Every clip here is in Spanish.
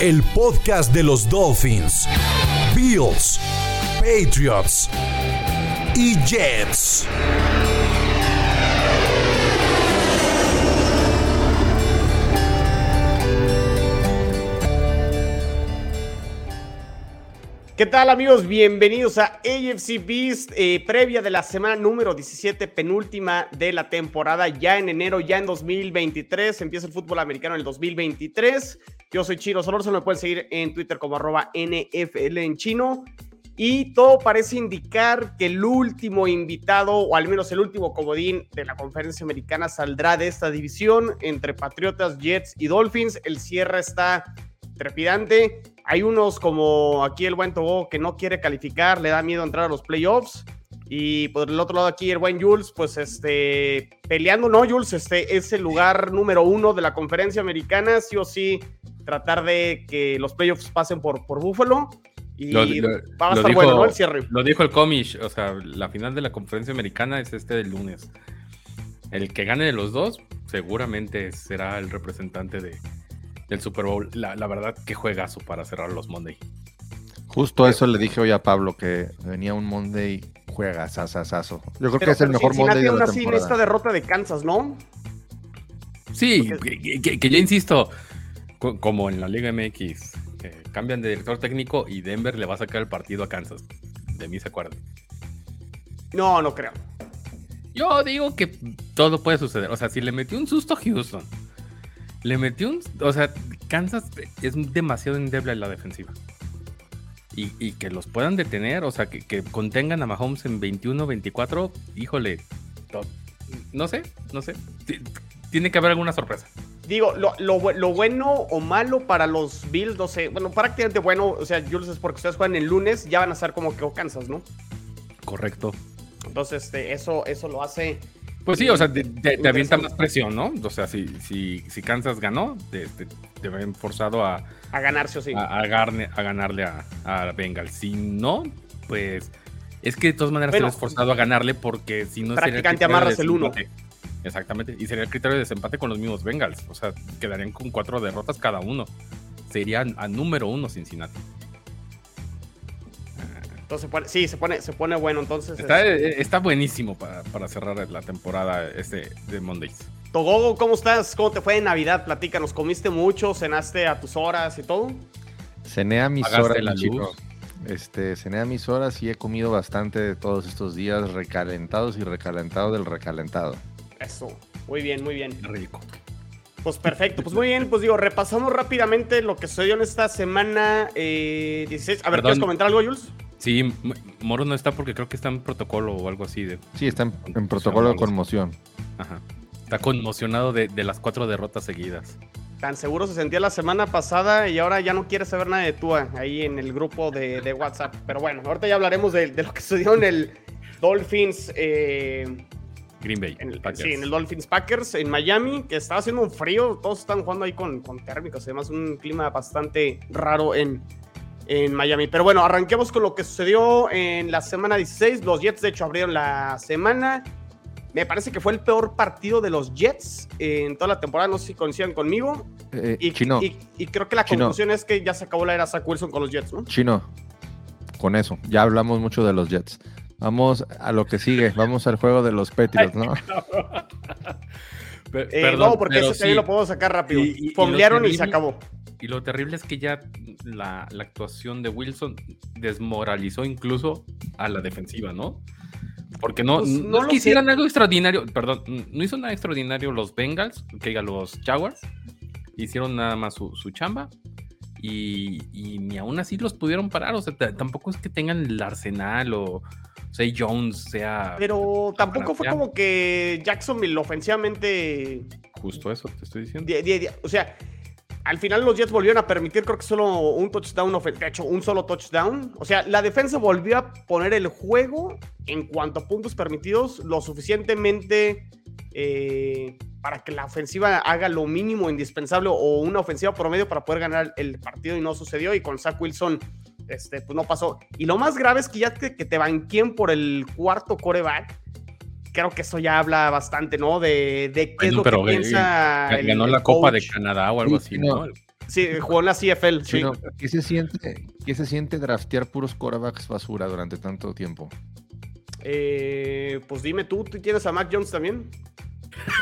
El podcast de los Dolphins, Bills, Patriots y Jets. ¿Qué tal amigos? Bienvenidos a AFC Beast, eh, previa de la semana número 17, penúltima de la temporada, ya en enero, ya en 2023, empieza el fútbol americano en el 2023. Yo soy Chiro Solorzo, me pueden seguir en Twitter como arroba NFL en chino. Y todo parece indicar que el último invitado, o al menos el último comodín de la conferencia americana, saldrá de esta división entre Patriotas, Jets y Dolphins. El cierre está trepidante. Hay unos como aquí el buen Togo que no quiere calificar, le da miedo entrar a los playoffs. Y por el otro lado aquí el buen Jules, pues este, peleando, ¿no, Jules? Este es el lugar número uno de la conferencia americana, sí o sí, tratar de que los playoffs pasen por, por Buffalo. Y Lo- lo- va a estar dijo- bueno, ¿no? El cierre. Lo dijo el Comish, o sea, la final de la conferencia americana es este del lunes. El que gane de los dos seguramente será el representante de, del Super Bowl. La, la verdad, que juegazo para cerrar los Monday. Justo eso le dije hoy a Pablo, que venía un Monday juega sasasazo. Yo creo que es el mejor Cincinnati Monday de aún la así en esta temporada. derrota de Kansas, ¿no? Sí, Porque- que, que- que yo insisto, co- como en la Liga MX, que cambian de director técnico y Denver le va a sacar el partido a Kansas. De mí se acuerdan. No, no creo. Yo digo que todo puede suceder. O sea, si le metió un susto a Houston, le metió un. O sea, Kansas es demasiado endeble en la defensiva. Y, y que los puedan detener, o sea, que, que contengan a Mahomes en 21-24, híjole. No sé, no sé. Ti- Tiene que haber alguna sorpresa. Digo, lo, lo bu- lo bueno o malo para los Bills, no sé. Bueno, prácticamente bueno, o sea, Jules es porque ustedes juegan el lunes, ya van a ser como que Kansas, ¿no? Correcto. Entonces, este, eso, eso lo hace. Pues sí, o sea, te, te- te avienta más presión, ¿no? O sea, si, si, si Kansas ganó, te, te, ven forzado a, A ganarse o sí. a, a garne- a ganarle a, a Bengals. Si no, pues es que de todas maneras Bueno, te ves forzado a ganarle porque si no sería prácticamente amarras el uno. desempate. Exactamente, y sería el criterio de desempate con los mismos Bengals. O sea, quedarían con cuatro derrotas cada uno. Serían a número uno Cincinnati. Entonces, sí, se pone, se pone bueno. Entonces, Está, este, eh, está buenísimo para, para cerrar la temporada este de Mondays. Togogo, ¿cómo estás? ¿Cómo te fue en Navidad? Platícanos, ¿comiste mucho? ¿Cenaste a tus horas y todo? Cené a mis Pagaste horas, la luz. Este, cené a mis horas y he comido bastante de todos estos días recalentados y recalentado del recalentado. Eso. Muy bien, muy bien. Rico. Pues perfecto, pues muy bien, pues digo, repasamos rápidamente lo que sucedió en esta semana eh, 16. A ver, Perdón. ¿quieres comentar algo, Jules? Sí, Moro no está porque creo que está en protocolo o algo así de. Sí, está en, protocolo de conmoción. Ajá. Está conmocionado de, de las cuatro derrotas seguidas. Tan seguro se sentía la semana pasada y ahora ya no quiere saber nada de Tua ahí en el grupo de, de WhatsApp. Pero bueno, ahorita ya hablaremos de, de lo que sucedió en el Dolphins, eh, Green Bay. en el, Packers. sí, en el Dolphins Packers en Miami, que estaba haciendo un frío, todos están jugando ahí con, con térmicos, además un clima bastante raro en, en Miami. Pero bueno, arranquemos con lo que sucedió en la semana 16. Los Jets, de hecho, abrieron la semana. Me parece que fue el peor partido de los Jets en toda la temporada, no sé si coinciden conmigo. Eh, Y, chino, y- y creo que la Chino. conclusión es que ya se acabó la era Zach Wilson con los Jets, ¿no? chino. Con eso, ya hablamos mucho de los Jets. Vamos a lo que sigue. Vamos al juego de los Patriots, ¿no? Pe- Eh, perdón, no, porque pero ese también sí. lo puedo sacar rápido. Y- y- se acabó. Y lo terrible es que ya la, la actuación de Wilson desmoralizó incluso a la defensiva, ¿no? Porque no, Pues, no, no algo extraordinario, perdón, no hizo nada extraordinario los Bengals, que diga los Jaguars, hicieron nada más su, su chamba y, y ni aún así los pudieron parar, o sea, tampoco es que tengan el arsenal o Say Jones sea Pero tampoco fue como que Jacksonville ofensivamente. justo eso, te estoy diciendo. di- di- di- o sea, al final los Jets volvieron a permitir, creo que solo un touchdown, de hecho, un solo touchdown. O sea, la defensa volvió a poner el juego en cuanto a puntos permitidos lo suficientemente eh, para que la ofensiva haga lo mínimo indispensable o una ofensiva promedio para poder ganar el partido y no sucedió. Y con Zach Wilson, este, pues no pasó. Y lo más grave es que ya que, que te banqueen por el cuarto coreback creo que eso ya habla bastante, ¿no? De, de qué es lo que piensa. ganó la Copa de Canadá o algo así, ¿no? Sí, jugó en la CFL. Sí. ¿qué, se siente, ¿Qué se siente draftear puros corebacks basura durante tanto tiempo? Eh, pues dime tú, ¿tú tienes a Mac Jones también?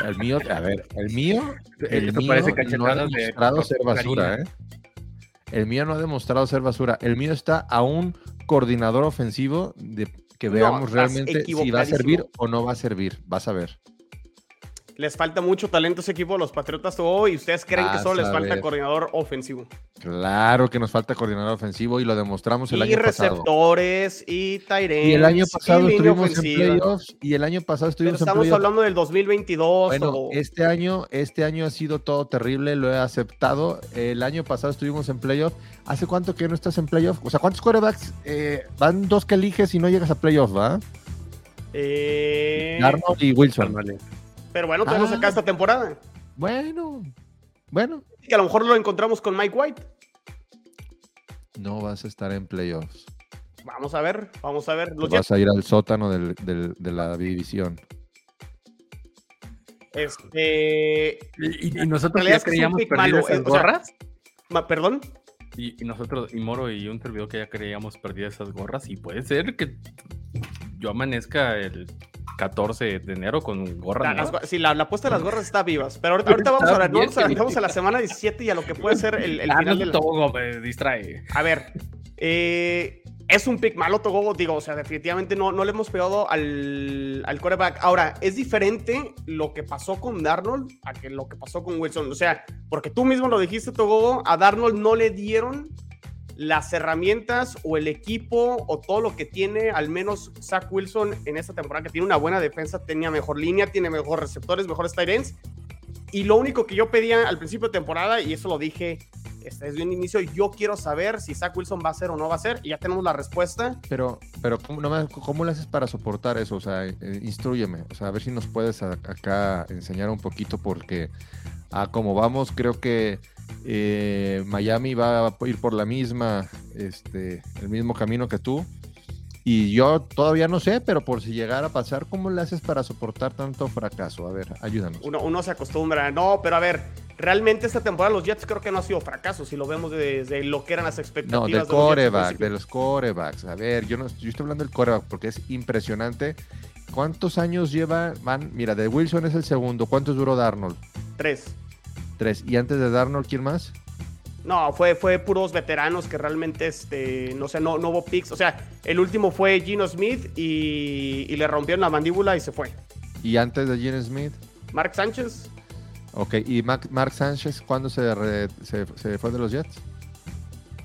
El mío, a ver, el mío, el mío no ha demostrado ser basura, ¿eh? El mío no ha demostrado ser basura. El mío está a un coordinador ofensivo de que veamos realmente si va a servir o no va a servir. Vas a ver. Les falta mucho talento ese equipo, los Patriotas hoy, y ustedes creen que solo les falta coordinador ofensivo. Claro que nos falta coordinador ofensivo y lo demostramos el año pasado. Y receptores y Tyrants. Y el año pasado estuvimos en playoffs y el año pasado estuvimos Pero estamos hablando del 2022. Bueno, este año este año ha sido todo terrible, lo he aceptado. El año pasado estuvimos en playoffs. ¿Hace cuánto que no estás en playoffs? O sea, ¿cuántos quarterbacks eh, van dos que eliges y no llegas a playoffs, va? Eh... Arnold y Wilson. Pero bueno, tenemos acá ah. esta temporada. Bueno, bueno. Que a lo mejor lo encontramos con Mike White. No vas a estar en playoffs. Vamos a ver, vamos a ver. vas a ir al sótano de la división. Este. ¿Y, nosotros ya creíamos perder esas gorras? ¿Perdón? Y, nosotros, y Moro y un servidor que ya creíamos perder esas gorras. Y puede ser que yo amanezca el 14 de enero con gorra. La, sí, la, apuesta de las gorras está vivas. Pero ahorita, vamos, a, vamos, a, la semana 17 y a lo que puede ser el, final del. Togo me distrae. A ver, eh, es un pick malo, Togo, digo, o sea, definitivamente no, no le hemos pegado al, al quarterback. Ahora, es diferente lo que pasó con Darnold a que lo que pasó con Wilson. O sea, porque tú mismo lo dijiste, Togo, a Darnold no le dieron las herramientas o el equipo o todo lo que tiene, al menos Zach Wilson en esta temporada, que tiene una buena defensa, tenía mejor línea, tiene mejores receptores, mejores tight ends. Y lo único que yo pedía al principio de temporada, y eso lo dije este, desde un inicio, yo quiero saber si Zach Wilson va a ser o no va a ser, y ya tenemos la respuesta. Pero, pero ¿cómo, ¿cómo le haces para soportar eso? O sea, eh, instruyeme, o sea, a ver si nos puedes acá enseñar un poquito, porque a como vamos, creo que eh, Miami va a ir por la misma, este, el mismo camino que tú. Y yo todavía no sé, pero por si llegara a pasar, ¿cómo le haces para soportar tanto fracaso? A ver, ayúdanos. Uno, uno se acostumbra. No, pero a ver, realmente esta temporada los Jets creo que no ha sido fracaso, si lo vemos desde lo que eran las expectativas. No, del coreback, de los corebacks. A ver, yo, no, yo estoy hablando del coreback porque es impresionante. ¿Cuántos años lleva? Van, mira, de Wilson es el segundo. ¿Cuántos duró Darnold? Tres. Tres. ¿Y antes de Darnold, quién más? No, fue, fue puros veteranos que realmente, este, no sé, no, no hubo picks. O sea, el último fue Gino Smith y, le rompieron la mandíbula y se fue. ¿Y antes de Gino Smith? Mark Sánchez. Ok, ¿y Mark, Sánchez cuándo se, se, fue de los Jets?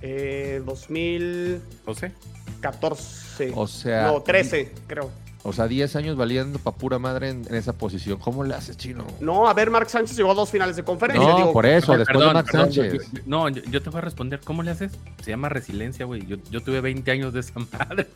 Eh, 2014. O sea. No, 13, creo. O sea, 10 años valiendo pa' pura madre en, esa posición. ¿Cómo le haces, chino? No, a ver, Mark Sánchez llegó a dos finales de conferencia. No, por eso, después de Mark Sánchez. no, yo, te voy a responder. ¿Cómo le haces? Se llama resiliencia, güey. Yo, tuve 20 años de esa madre.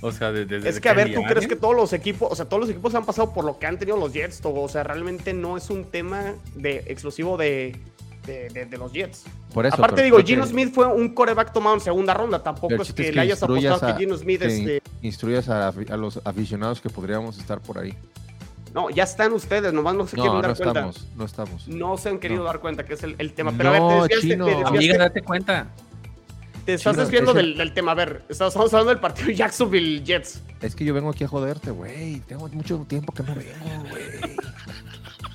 O sea, desde. es que, a ver, ¿tú crees que todos los equipos, o sea, todos los equipos han pasado por lo que han tenido los Jets, O sea, realmente no es un tema de exclusivo de de, los Jets. Por eso, Aparte digo, Gino Smith fue un coreback tomado en segunda ronda, tampoco es que, le hayas apostado a, que Gino Smith este... Instruyas a, los aficionados que podríamos estar por ahí. No, ya están ustedes, nomás no se quieren dar cuenta. Estamos, no estamos. No se han querido dar cuenta que es el, tema. Pero a ver, te desviaste, te Amiga, date cuenta. Te estás desviando del, tema. A ver, estamos hablando del partido Jacksonville Jets. Es que yo vengo aquí a joderte, güey. Tengo mucho tiempo que no vengo, güey.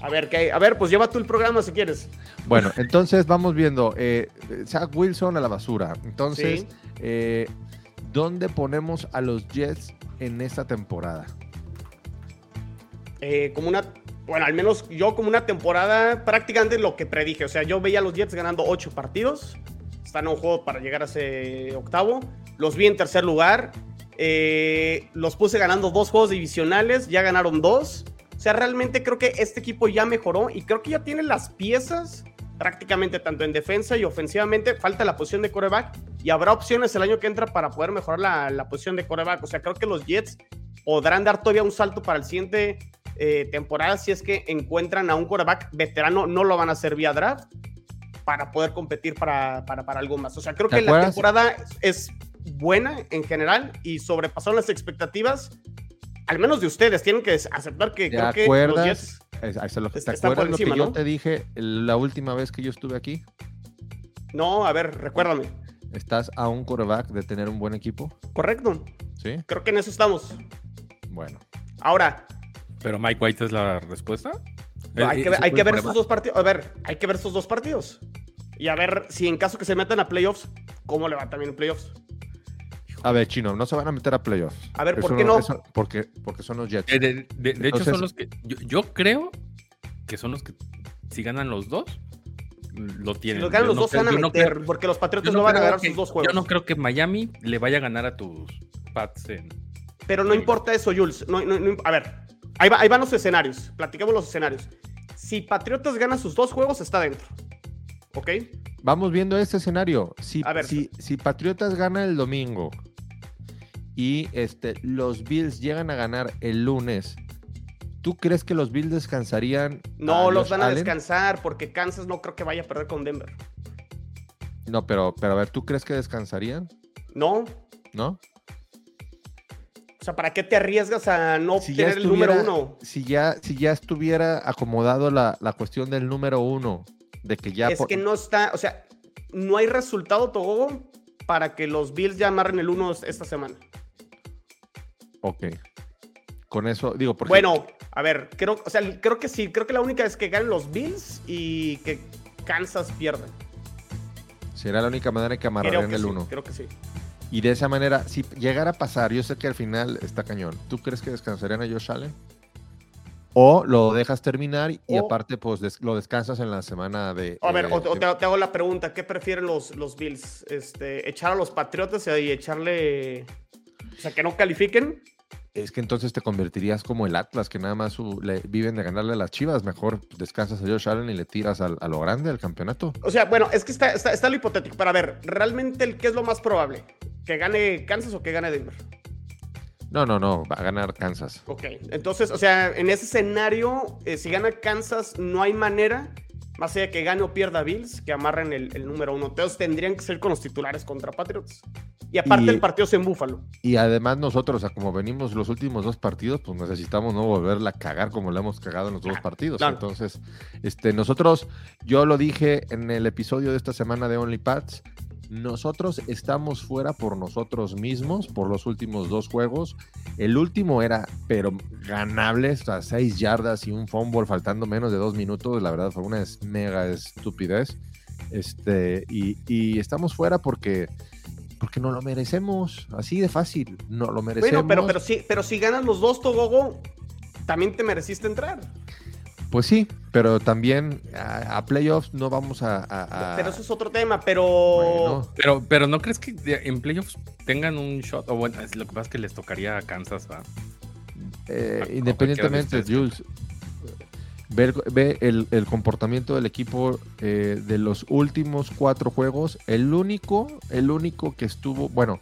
A ver, ¿qué? a ver, pues lleva tú el programa si quieres. Bueno, entonces vamos viendo. Eh, Zach Wilson a la basura. Entonces, eh, ¿dónde ponemos a los Jets en esta temporada? Eh, como una, bueno, al menos yo como una temporada prácticamente lo que predije. O sea, yo veía a los Jets ganando ocho partidos. Están en un juego para llegar a ese octavo. Los vi en tercer lugar. Eh, los puse ganando dos juegos divisionales. Ya ganaron dos. O sea, realmente creo que este equipo ya mejoró y creo que ya tiene las piezas prácticamente tanto en defensa y ofensivamente. Falta la posición de coreback y habrá opciones el año que entra para poder mejorar la, la posición de coreback. O sea, creo que los Jets podrán dar todavía un salto para el siguiente eh, temporada si es que encuentran a un coreback veterano. No lo van a hacer vía draft para poder competir para, para, para algo más. O sea, creo que la temporada es buena en general y sobrepasaron las expectativas, al menos de ustedes. Tienen que aceptar que creo que los Jets lo, ¿Te acuerdas lo que yo te dije la última vez que yo estuve aquí? No, a ver, recuérdame. ¿Estás a un coreback de tener un buen equipo? Correcto. Sí. Creo que en eso estamos. Bueno. Ahora. ¿Pero Mike White es la respuesta? hay, que, hay que ver estos dos partidos. A ver, hay que ver estos dos partidos. Y a ver si en caso que se metan a playoffs, ¿cómo le va también en playoffs? A ver, Chino, no se van a meter a playoffs. A ver, ¿por qué no? porque, porque son los Jets. De, hecho, son los que. Yo, creo que son los que, si ganan los dos, lo tienen. Si los ganan los dos, se van a meter, porque los Patriotas no, van a ganar sus dos juegos. Yo no creo que Miami le vaya a ganar a tus Pats en. Pero no importa eso, Jules. a ver, ahí, ahí van los escenarios. Platicamos los escenarios. Si Patriotas gana sus dos juegos, está dentro. ¿Ok? Vamos viendo este escenario. Si, si, si Patriotas gana el domingo y este, los Bills llegan a ganar el lunes, ¿tú crees que los Bills descansarían? No, los van a descansar porque Kansas no creo que vaya a perder con Denver. No, pero, pero a ver, ¿tú crees que descansarían? No. ¿No? O sea, ¿para qué te arriesgas a no tener el número uno? Si ya, si ya estuviera acomodado la, cuestión del número uno, de que ya... Es que no está, o sea, no hay resultado, todo para que los Bills ya amarren el uno esta semana. Ok. Con eso, digo, porque... Bueno, a ver, creo, o sea, creo que sí, creo que la única es que ganen los Bills y que Kansas pierda. Será la única manera que amarrarían el 1. creo que sí. Y de esa manera, si llegara a pasar, yo sé que al final está cañón. ¿Tú crees que descansarían a Josh Allen? O lo dejas terminar y aparte, pues lo descansas en la semana de. A ver, o, te, hago la pregunta: ¿qué prefieren los, los Bills? Este, ¿Echar a los Patriotas y echarle o sea, que no califiquen. Es que entonces te convertirías como el Atlas, que nada más le, viven de ganarle a las chivas. Mejor descansas a Josh Allen y le tiras a lo grande al campeonato. O sea, bueno, es que está, está, lo hipotético. Para ver, realmente, el, ¿qué es lo más probable? ¿Que gane Kansas o que gane Denver? No, no, no, va a ganar Kansas. Ok, entonces, o sea, en ese escenario, eh, si gana Kansas, no hay manera, más allá de que gane o pierda Bills, que amarren el, el número uno. Entonces tendrían que ser con los titulares contra Patriots. Y aparte el partido es en Búfalo. Y además nosotros, o sea, como venimos los últimos dos partidos, pues necesitamos no volverla a cagar como la hemos cagado en los dos partidos. Entonces, este, nosotros, yo lo dije en el episodio de esta semana de OnlyPads, nosotros estamos fuera por nosotros mismos por los últimos dos juegos. El último era, pero ganable, a seis yardas y un fumble faltando menos de dos minutos. La verdad fue una mega estupidez. Este, y, y estamos fuera porque porque no lo merecemos, así de fácil, no lo merecemos. Bueno, pero, pero, si, pero si ganas los dos, Togogo, también te mereciste entrar. Pues sí, pero también a, playoffs no vamos a, Pero eso es otro tema, pero... Pero, pero ¿no crees que en playoffs tengan un shot? O bueno, lo que pasa es que les tocaría a Kansas, ¿va? Eh, independientemente, Jules, Ve, el, comportamiento del equipo eh, de los últimos cuatro juegos. El único, el único que estuvo, bueno,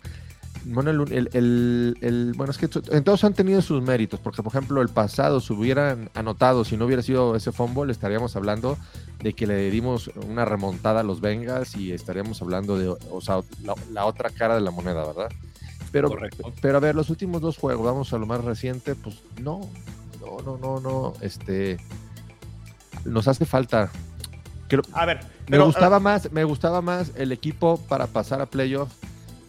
bueno, el, bueno, es que todos han tenido sus méritos, porque por ejemplo el pasado se hubieran anotado, si no hubiera sido ese fumble, estaríamos hablando de que le dimos una remontada a los Bengals y estaríamos hablando de, o sea, la, otra cara de la moneda, ¿verdad? Pero, pero a ver, los últimos dos juegos, vamos a lo más reciente, pues no, no, no, no, no, este, nos hace falta. a ver, me gustaba más, me gustaba más el equipo para pasar a playoff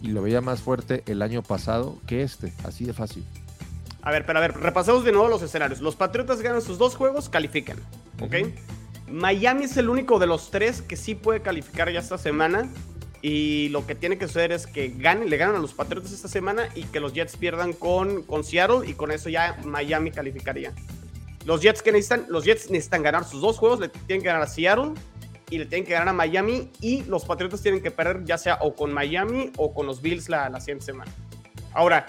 y lo veía más fuerte el año pasado que este, así de fácil. A ver, pero a ver, repasemos de nuevo los escenarios. Los Patriotas ganan sus dos juegos, califican, ¿ok? Miami es el único de los tres que sí puede calificar ya esta semana. Y lo que tiene que suceder es que ganen, le ganan a los Patriotas esta semana y que los Jets pierdan con, con Seattle y con eso ya Miami calificaría. Los Jets que necesitan, los Jets necesitan ganar sus dos juegos, le tienen que ganar a Seattle y le tienen que ganar a Miami y los Patriotas tienen que perder ya sea o con Miami o con los Bills la, la siguiente semana. Ahora,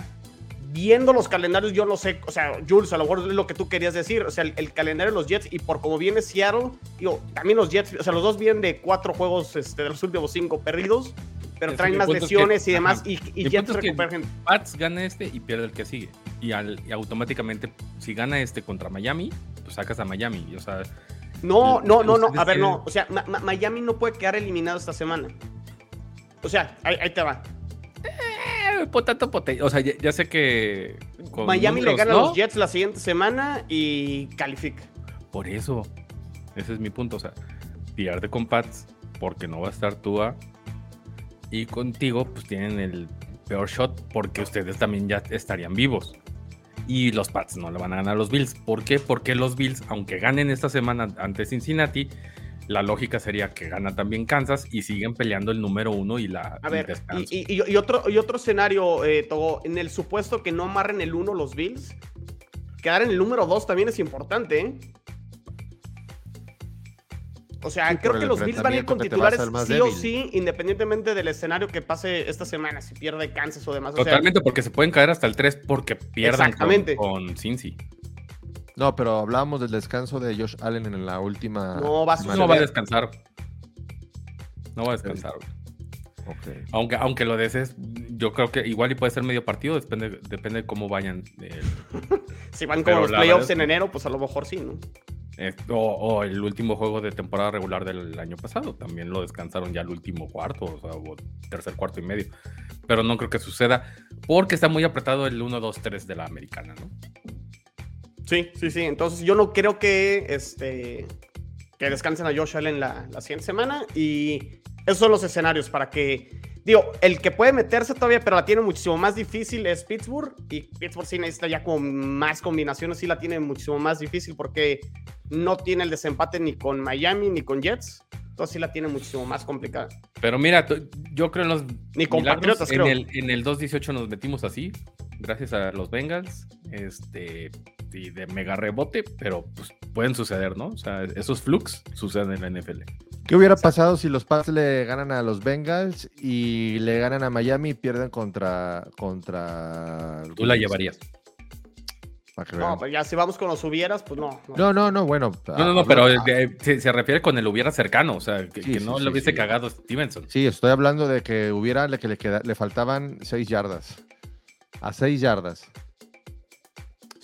viendo los calendarios, yo no sé, o sea, Jules, a lo mejor es lo que tú querías decir, o sea, el, calendario de los Jets y por como viene Seattle, digo, también los Jets, o sea, los dos vienen de cuatro juegos este, de los últimos cinco perdidos, pero traen más lesiones y demás, y, Jets recuperan Pats gana este y pierde el que sigue, y, automáticamente, si gana este contra Miami, pues sacas a Miami, o sea... No, no, no, no, a ver, no, o sea, Miami no puede quedar eliminado esta semana. O sea, ahí, ahí te va. Eh, potato, potato. O sea, ya, sé que. Miami le gana a los Jets la siguiente semana y califica. Por eso. Ese es mi punto. O sea, pierde con Pats porque no va a estar Tua. Y contigo, pues tienen el peor shot porque ustedes también ya estarían vivos. Y los Pats no le van a ganar a los Bills. ¿Por qué? Porque los Bills, aunque ganen esta semana ante Cincinnati, la lógica sería que gana también Kansas y siguen peleando el número uno y la. A ver, y, otro, y otro escenario, eh, Togo, en el supuesto que no amarren el uno los Bills, quedar en el número dos también es importante, ¿eh? O sea, creo que los Bills van a ir con titulares sí o sí, independientemente del escenario que pase esta semana, si pierde Kansas o demás. Totalmente, porque se pueden caer hasta el 3 porque pierdan con, con Cincy. No, pero hablábamos del descanso de Josh Allen en la última. No, va, no va a descansar. No va a descansar. Aunque, aunque lo desees, yo creo que igual y puede ser medio partido, depende, depende de cómo vayan. si van con los playoffs en enero, pues a lo mejor sí, ¿no? O, el último juego de temporada regular del año pasado, también lo descansaron ya el último cuarto, o sea, o tercer cuarto y medio. Pero no creo que suceda porque está muy apretado el 1, 2, 3 de la americana, ¿no? Sí, sí, sí. Entonces yo no creo que, este, que descansen a Josh Allen la siguiente semana. Y esos son los escenarios para que... Digo, el que puede meterse todavía, pero la tiene muchísimo más difícil es Pittsburgh. Y Pittsburgh sí necesita ya con más combinaciones, sí la tiene muchísimo más difícil porque no tiene el desempate ni con Miami ni con Jets. Entonces sí la tiene muchísimo más complicada. Pero mira, yo creo en los. Ni con Patriotas, en El, en el 2-18 nos metimos así, gracias a los Bengals. Este y de mega rebote, pero pues pueden suceder, ¿no? O sea, esos flux suceden en la NFL. ¿Qué hubiera pasado si los Pats le ganan a los Bengals y le ganan a Miami y pierden contra. contra... Tú la llevarías. No, pues ya si vamos con los hubieras, pues no. No, no, no, bueno. No, no, no, pero se, refiere con el hubiera cercano, o sea, que, no lo hubiese cagado Stevenson. Sí, estoy hablando de que hubiera, que le, le faltaban seis yardas. A seis yardas.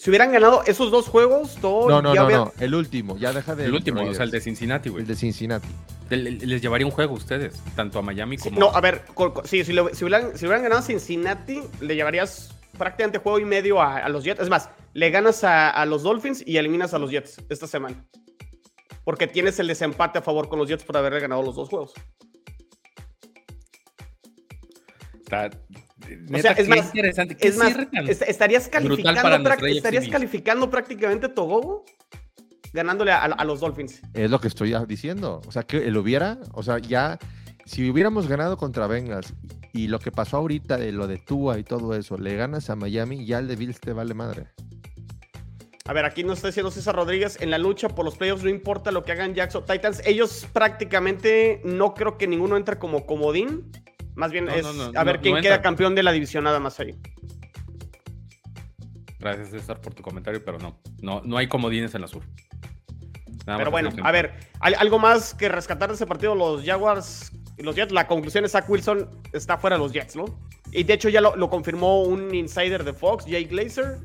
Si hubieran ganado esos dos juegos, todo. No, no, no, no, el último, ya deja de. El último, o sea, el de Cincinnati, güey. El de Cincinnati. Les llevaría un juego a ustedes, tanto a Miami como. no, a ver, sí, si, hubieran, ganado a Cincinnati, le llevarías prácticamente juego y medio a, los Jets. Es más, le ganas a, los Dolphins y eliminas a los Jets esta semana. Porque tienes el desempate a favor con los Jets por haber ganado los dos juegos. Está, o sea, es más, interesante. Es más, estarías calificando, estarías calificando prácticamente Togogo ganándole a, los Dolphins. Es lo que estoy diciendo. O sea, que él hubiera, o sea, ya, si hubiéramos ganado contra Vengas y lo que pasó ahorita de lo de Tua y todo eso, le ganas a Miami, ya el de Bills te vale madre. A ver, aquí nos está diciendo César Rodríguez, en la lucha por los playoffs no importa lo que hagan Jackson Titans, ellos prácticamente no creo que ninguno entre como comodín. Más bien es a ver quién queda campeón de la división nada más ahí. Gracias, César, por tu comentario, pero no, no, no hay comodines en la sur. pero bueno, a ver, algo más que rescatar de ese partido, los Jaguars y los Jets. La conclusión es que Wilson está fuera de los Jets, ¿no? Y de hecho ya lo, confirmó un insider de Fox, Jay Glazer,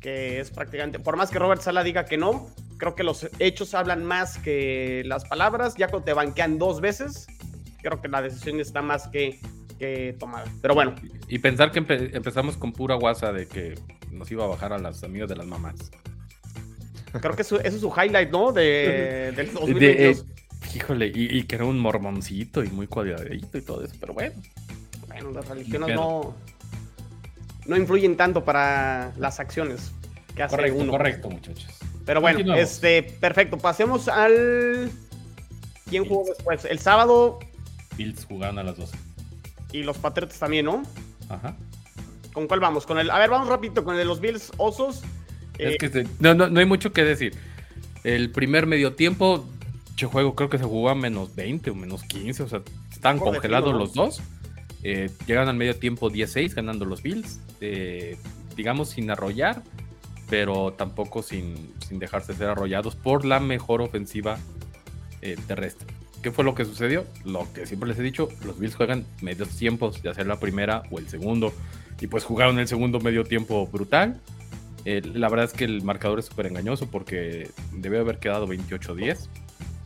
que es prácticamente, por más que Robert Sala diga que no, creo que los hechos hablan más que las palabras. Ya te banquean dos veces, creo que la decisión está más que, que tomada. Pero bueno. Y, pensar que empezamos con pura guasa de que nos iba a bajar a las amigas de las mamás. Creo que eso, es su highlight, ¿no? De, del 2022. Eh, híjole, y, que era un mormoncito y muy cuadradito y todo eso, pero bueno. Bueno, las religiones no, no influyen tanto para las acciones que hace correcto, uno. Correcto, muchachos. Pero bueno, este, perfecto. Pasemos al. ¿Quién jugó después? El sábado Bills jugaron a las 12. Y los Patriotas también, ¿no? Ajá. ¿Con cuál vamos? Con el, a ver, vamos rápido con el de los Bills Osos. Es que no, no, no, hay mucho que decir. El primer medio tiempo, yo juego, creo que se jugó a menos 20 o menos 15, o sea, están congelados los dos. Eh, llegan al medio tiempo 16 ganando los Bills. Eh, digamos, sin arrollar, pero tampoco sin, sin dejarse ser arrollados por la mejor ofensiva eh, terrestre. ¿Qué fue lo que sucedió? Lo que siempre les he dicho, los Bills juegan medios tiempos, ya sea la primera o el segundo, y pues jugaron el segundo medio tiempo brutal. La verdad es que el marcador es súper engañoso porque debe haber quedado 28-10.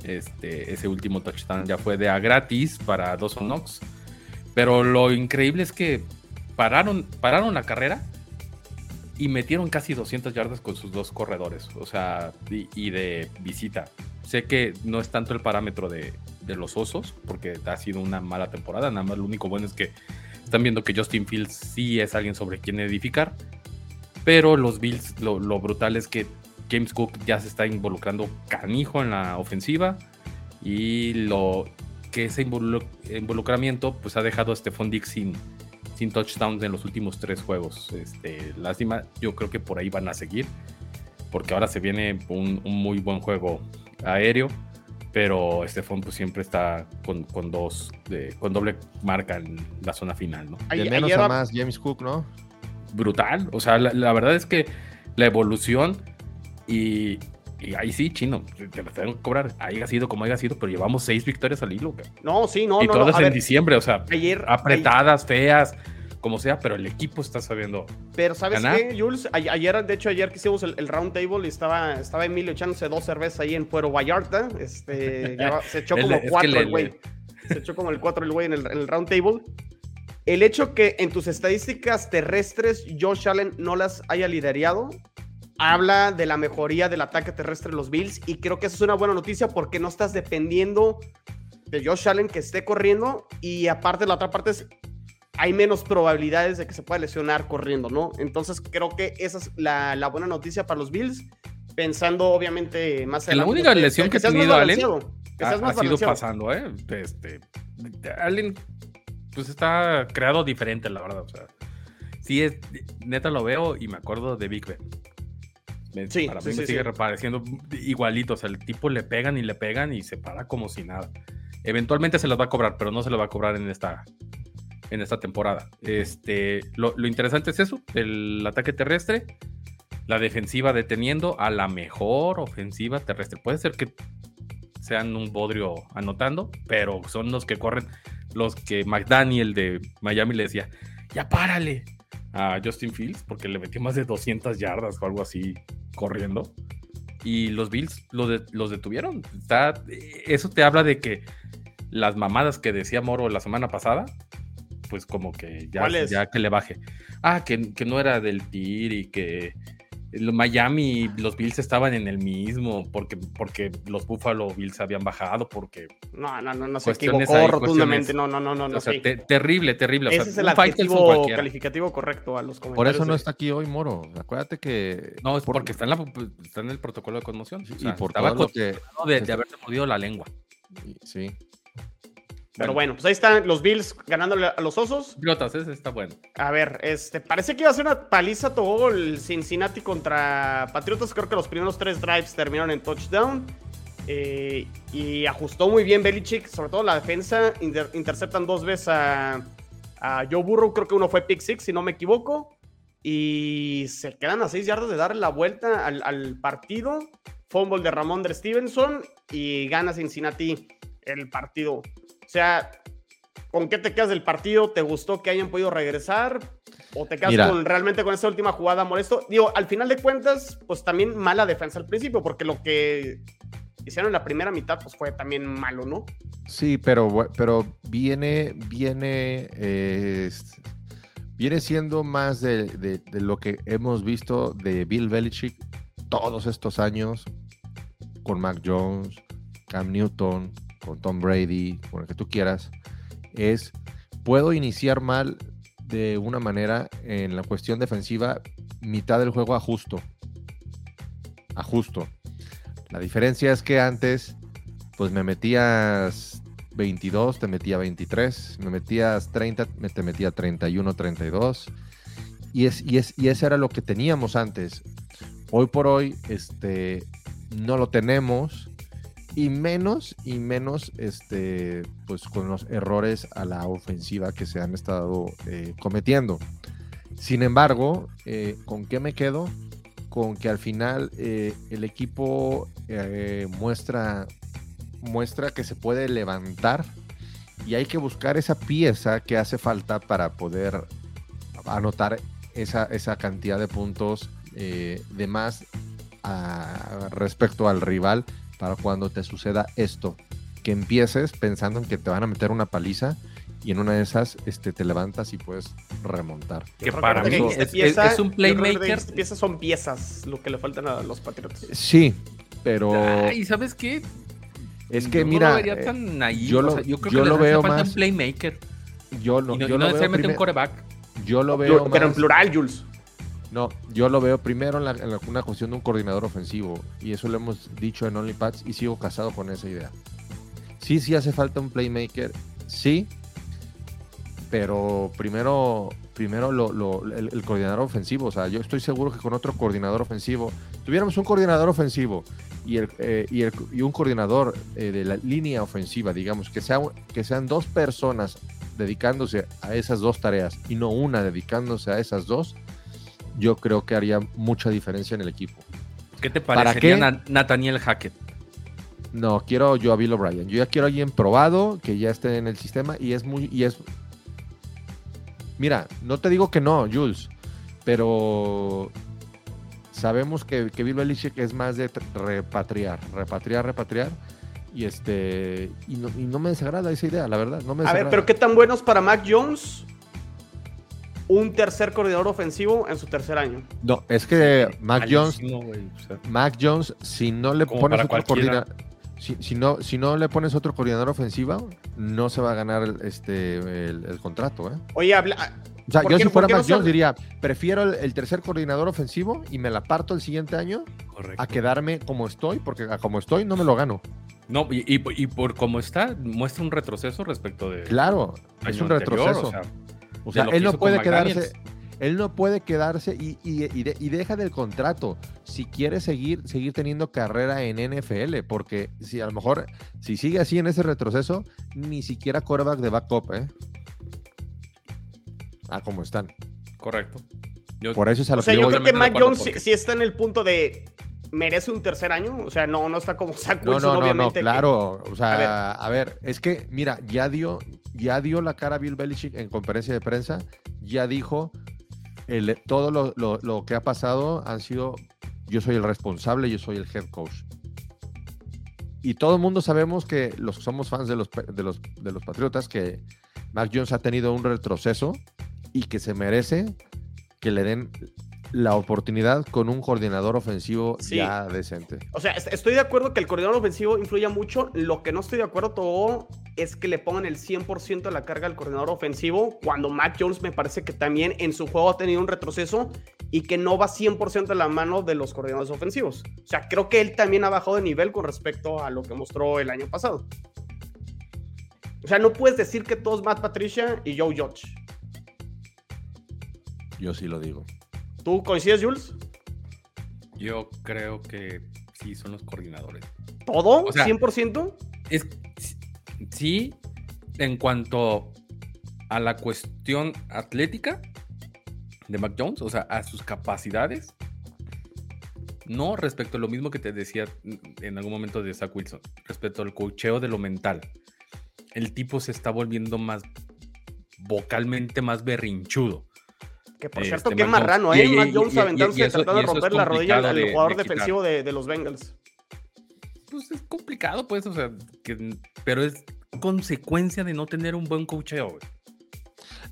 Este, ese último touchdown ya fue de a gratis para Dawson Knox. Pero lo increíble es que pararon, pararon la carrera y metieron casi 200 yardas con sus dos corredores, o sea, y, de visita. Sé que no es tanto el parámetro de, de, los osos, porque ha sido una mala temporada, nada más lo único bueno es que están viendo que Justin Fields sí es alguien sobre quien edificar, pero los Bills, lo, brutal es que James Cook ya se está involucrando canijo en la ofensiva y lo que ese involucramiento pues ha dejado a Stephon Dix sin, sin touchdowns en los últimos tres juegos. Este, lástima, yo creo que por ahí van a seguir, porque ahora se viene un, muy buen juego aéreo, pero Stephon pues siempre está con, dos, con doble marca en la zona final, ¿no? De menos a más James Cook, ¿no? brutal. O sea, la, verdad es que la evolución y, ahí sí, chino, te lo tengo que cobrar. Haya sido como haya sido, pero llevamos seis victorias al hilo. No, sí, no, y no. todas en diciembre, o sea, apretadas, feas, como sea, pero el equipo está sabiendo. Pero ¿sabes qué, Jules? Ayer, de hecho, ayer que hicimos el, round table y estaba, estaba Emilio echándose dos cervezas ahí en Puerto Vallarta. Este, se echó como cuatro el güey. Se echó como el cuatro el güey en el, en el round table. El hecho que en tus estadísticas terrestres Josh Allen no las haya liderado, habla de la mejoría del ataque terrestre de los Bills y creo que eso es una buena noticia porque no estás dependiendo de Josh Allen que esté corriendo y aparte la otra parte es hay menos probabilidades de que se pueda lesionar corriendo, ¿no? Entonces creo que esa es la, buena noticia para los Bills, pensando obviamente más en la única lesión que, ha tenido Allen ha, sido pasando, ¿eh? Este, Allen pues está creado diferente, la verdad. O sea, sí es, neta lo veo y me acuerdo de Big Ben. sí, para mí me sigue repareciendo igualito. O sea, el tipo le pegan y le pegan y se para como si nada. Eventualmente se los va a cobrar, pero no se lo va a cobrar en esta, en esta temporada. Este, lo, lo interesante es eso: el ataque terrestre, la defensiva deteniendo a la mejor ofensiva terrestre. Puede ser que sean un bodrio anotando, pero son los que corren los que McDaniel de Miami le decía, ya párale a Justin Fields porque le metió más de 200 yardas o algo así corriendo. Y los Bills los detuvieron. Está, eso te habla de que las mamadas que decía Moro la semana pasada, pues como que ya, ya que le baje. Ah, que, que no era del TIR y que Miami y los Bills estaban en el mismo, porque, porque los Buffalo Bills habían bajado, porque... No, no, no, no se equivocó rotundamente, no, no, no, no. O sea, terrible, terrible. Ese es el adjetivo calificativo correcto a los comentarios. Por eso no está aquí hoy Moro, acuérdate que... No, es porque está en, la, está en el protocolo de conmoción. y por todo lo que... De, de haberse mordido la lengua. Sí. Pero bueno, pues ahí están los Bills ganándole a los Osos. Pilotas, ese está bueno. A ver, este, parece que iba a ser una paliza todo el Cincinnati contra Patriotas. Creo que los primeros tres drives terminaron en touchdown. Eh, y ajustó muy bien Belichick, sobre todo la defensa. interceptan dos veces a, Joe Burrow, creo que uno fue pick six, si no me equivoco. Y se quedan a seis yardas de darle la vuelta al, al partido. Fumble de Ramón de Stevenson y gana Cincinnati el partido. O sea, ¿con qué te quedas del partido? ¿Te gustó que hayan podido regresar? ¿O te quedas realmente con esa última jugada molesto? Digo, al final de cuentas, pues también mala defensa al principio, porque lo que hicieron en la primera mitad, pues fue también malo, ¿no? Sí, pero, pero viene, viene, viene siendo más de, de, lo que hemos visto de Bill Belichick todos estos años con Mac Jones, Cam Newton, con Tom Brady, con el que tú quieras, es, puedo iniciar mal de una manera en la cuestión defensiva, mitad del juego ajusto. Ajusto. La diferencia es que antes, pues me metías 22, te metía 23, me metías 30, te metía 31, 32. Y, es, y, es, y ese era lo que teníamos antes. Hoy por hoy, este, no lo tenemos y menos y menos este pues con los errores a la ofensiva que se han estado eh, cometiendo Sin embargo, eh, ¿con qué me quedo? Con que al final eh, el equipo muestra, muestra que se puede levantar y hay que buscar esa pieza que hace falta para poder anotar esa, esa cantidad de puntos de más a- respecto al rival para cuando te suceda esto. Que empieces pensando en que te van a meter una paliza y en una de esas este, te levantas y puedes remontar. Que para mí es, pieza, es- es un playmaker. dijiste piezas son piezas lo que le faltan a los Patriots. Sí, pero Ay, ¿sabes qué? es que Yo mira, No lo vería tan ahí. yo o lo- sea, yo creo yo que lo les hace veo falta más- un playmaker. yo lo, y no, yo y no lo veo necesariamente un coreback. yo lo veo Pero en plural, Jules. No, yo lo veo primero en, la- una cuestión de un coordinador ofensivo. Y eso lo hemos dicho en OnlyPads y sigo casado con esa idea. Sí, sí hace falta un playmaker, sí. Pero primero, primero lo- lo- el, el coordinador ofensivo. O sea, yo estoy seguro que con otro coordinador ofensivo, tuviéramos un coordinador ofensivo y, el, eh, y un coordinador eh, de la línea ofensiva, digamos, que, sea, que sean dos personas dedicándose a esas dos tareas y no una dedicándose a esas dos, yo creo que haría mucha diferencia en el equipo. ¿Qué te ¿Para parecería qué? Na- Nathaniel Hackett? No, quiero yo a Bill O'Brien. Yo ya quiero a alguien probado, que ya esté en el sistema y es muy. Y es... Mira, no te digo que no, Jules, pero sabemos que, que Bill Belichick es más de tr- repatriar, repatriar, repatriar. Y este y no, y no me desagrada esa idea, la verdad. No me A ver, pero ¿qué tan buenos para Mac Jones? Un tercer coordinador ofensivo en su tercer año. No, es que Mac Jones, Mac Jones, si no le Como pones otro coordinador, si, si no, si no le pones otro coordinador ofensiva, no se va a ganar el- este el, el contrato, ¿eh? Oye, habla. O sea, ¿Por yo qué- si fuera no Mac se- Jones diría, prefiero el, el tercer coordinador ofensivo y me la parto el siguiente año correcto. a quedarme como estoy, porque a como estoy no me lo gano. No, y, y- y por cómo está, muestra un retroceso respecto de. Claro, es un anterior, retroceso. o sea, O sea, él no puede quedarse, él no puede quedarse y, y- y de- y deja del contrato si quiere seguir, seguir teniendo carrera en NFL, porque si a lo mejor, si sigue así en ese retroceso, ni siquiera quarterback de backup, ¿eh? Ah, como están. correcto. Yo- Por eso es a lo O sea, que yo creo que acuerdo Jones sí, está en el punto de. ¿Merece un tercer año? O sea, no, no está como Zach No, Wilson, no, no, no, que- claro. O sea, A a ver. es que, mira, ya dio, ya dio la cara Bill Belichick en conferencia de prensa, ya dijo el- todo lo, lo- lo que ha pasado han sido, yo soy el responsable, yo soy el head coach. Y todo el mundo sabemos que los somos fans de los, de los, de los Patriotas, que Mac Jones ha tenido un retroceso y que se merece que le den la oportunidad con un coordinador ofensivo Sí. ya decente. O sea, est- estoy de acuerdo que el coordinador ofensivo influya mucho. Lo que no estoy de acuerdo todo es que le pongan el 100% de la carga al coordinador ofensivo, cuando Mac Jones me parece que también en su juego ha tenido un retroceso y que no va 100% de la mano de los coordinadores ofensivos. O sea, creo que él también ha bajado de nivel con respecto a lo que mostró el año pasado. O sea, no puedes decir que todos Matt Patricia y Joe Judge. Yo sí lo digo. ¿Tú coincides, Jules? Yo creo que sí son los coordinadores. ¿Todo? O sea, ¿100%? Es sí, en cuanto a la cuestión atlética de Mac Jones, o sea, a sus capacidades. No respecto a lo mismo que te decía en algún momento de Zach Wilson, respecto al cocheo de lo mental. El tipo se está volviendo más vocalmente más berrinchudo. Que por Este, cierto, qué Mac Jones. marrano, ¿eh? y- Mac Jones aventándose tratando de es romper la rodilla al de- jugador de defensivo de, de los Bengals. Pues es complicado, pues, o sea, que- pero es consecuencia de no tener un buen cocheo. güey.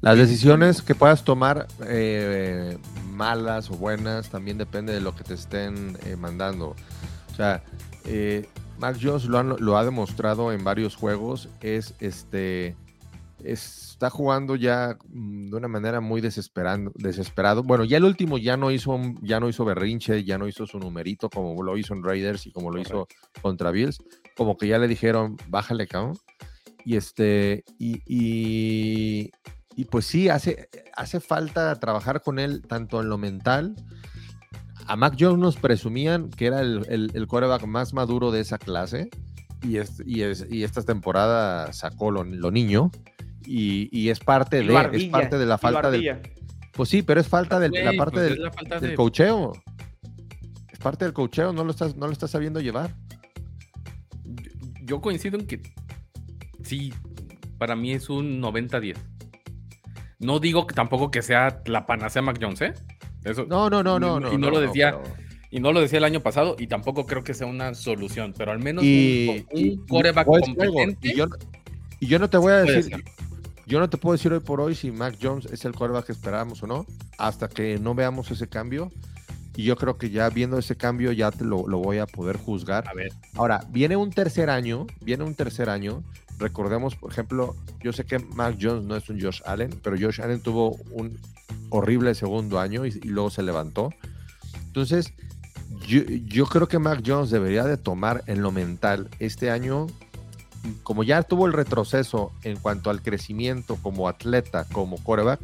Las decisiones que puedas tomar, eh, malas o buenas, también depende de lo que te estén eh, mandando. O sea, eh, Mac Jones lo, han- lo ha demostrado en varios juegos. Es este. Está jugando ya mm, de una manera muy desesperando, desesperado. Bueno, ya el último ya no hizo ya no hizo berrinche, ya no hizo su numerito como lo hizo en Raiders y como lo hizo contra Bills. Como que ya le dijeron, bájale, cabrón. Y este, y, y, y pues sí, hace, hace falta trabajar con él tanto en lo mental. A Mac Jones nos presumían que era el, el, el quarterback más maduro de esa clase. Y, es, y, es, y esta temporada sacó lo, lo niño. Y, y es parte Y de, es parte de la falta del, ardilla. Pues sí, pero es falta de la Güey, parte pues es del, la falta del de- cocheo. Es parte del cocheo, no lo estás, no lo estás sabiendo llevar. Yo, yo coincido en que sí, para mí es un 90-10. No digo que tampoco que sea la panacea Mac Jones, ¿eh? Eso, No, no, no, no, Y no. no lo decía. pero- Y no lo decía el año pasado y tampoco creo que sea una solución, pero al menos Y, un, y- un coreback competente. y yo, y yo no te voy a decir. Yo no te puedo decir hoy por hoy si Mac Jones es el quarterback que esperábamos o no, hasta que no veamos ese cambio. Y yo creo que ya viendo ese cambio ya te lo, lo voy a poder juzgar. A ver, Ahora, viene un tercer año, viene un tercer año. Recordemos, por ejemplo, yo sé que Mac Jones no es un Josh Allen, pero Josh Allen tuvo un horrible segundo año y, y luego se levantó. Entonces, yo, yo creo que Mac Jones debería de tomar en lo mental este año, como ya tuvo el retroceso en cuanto al crecimiento como atleta, como quarterback,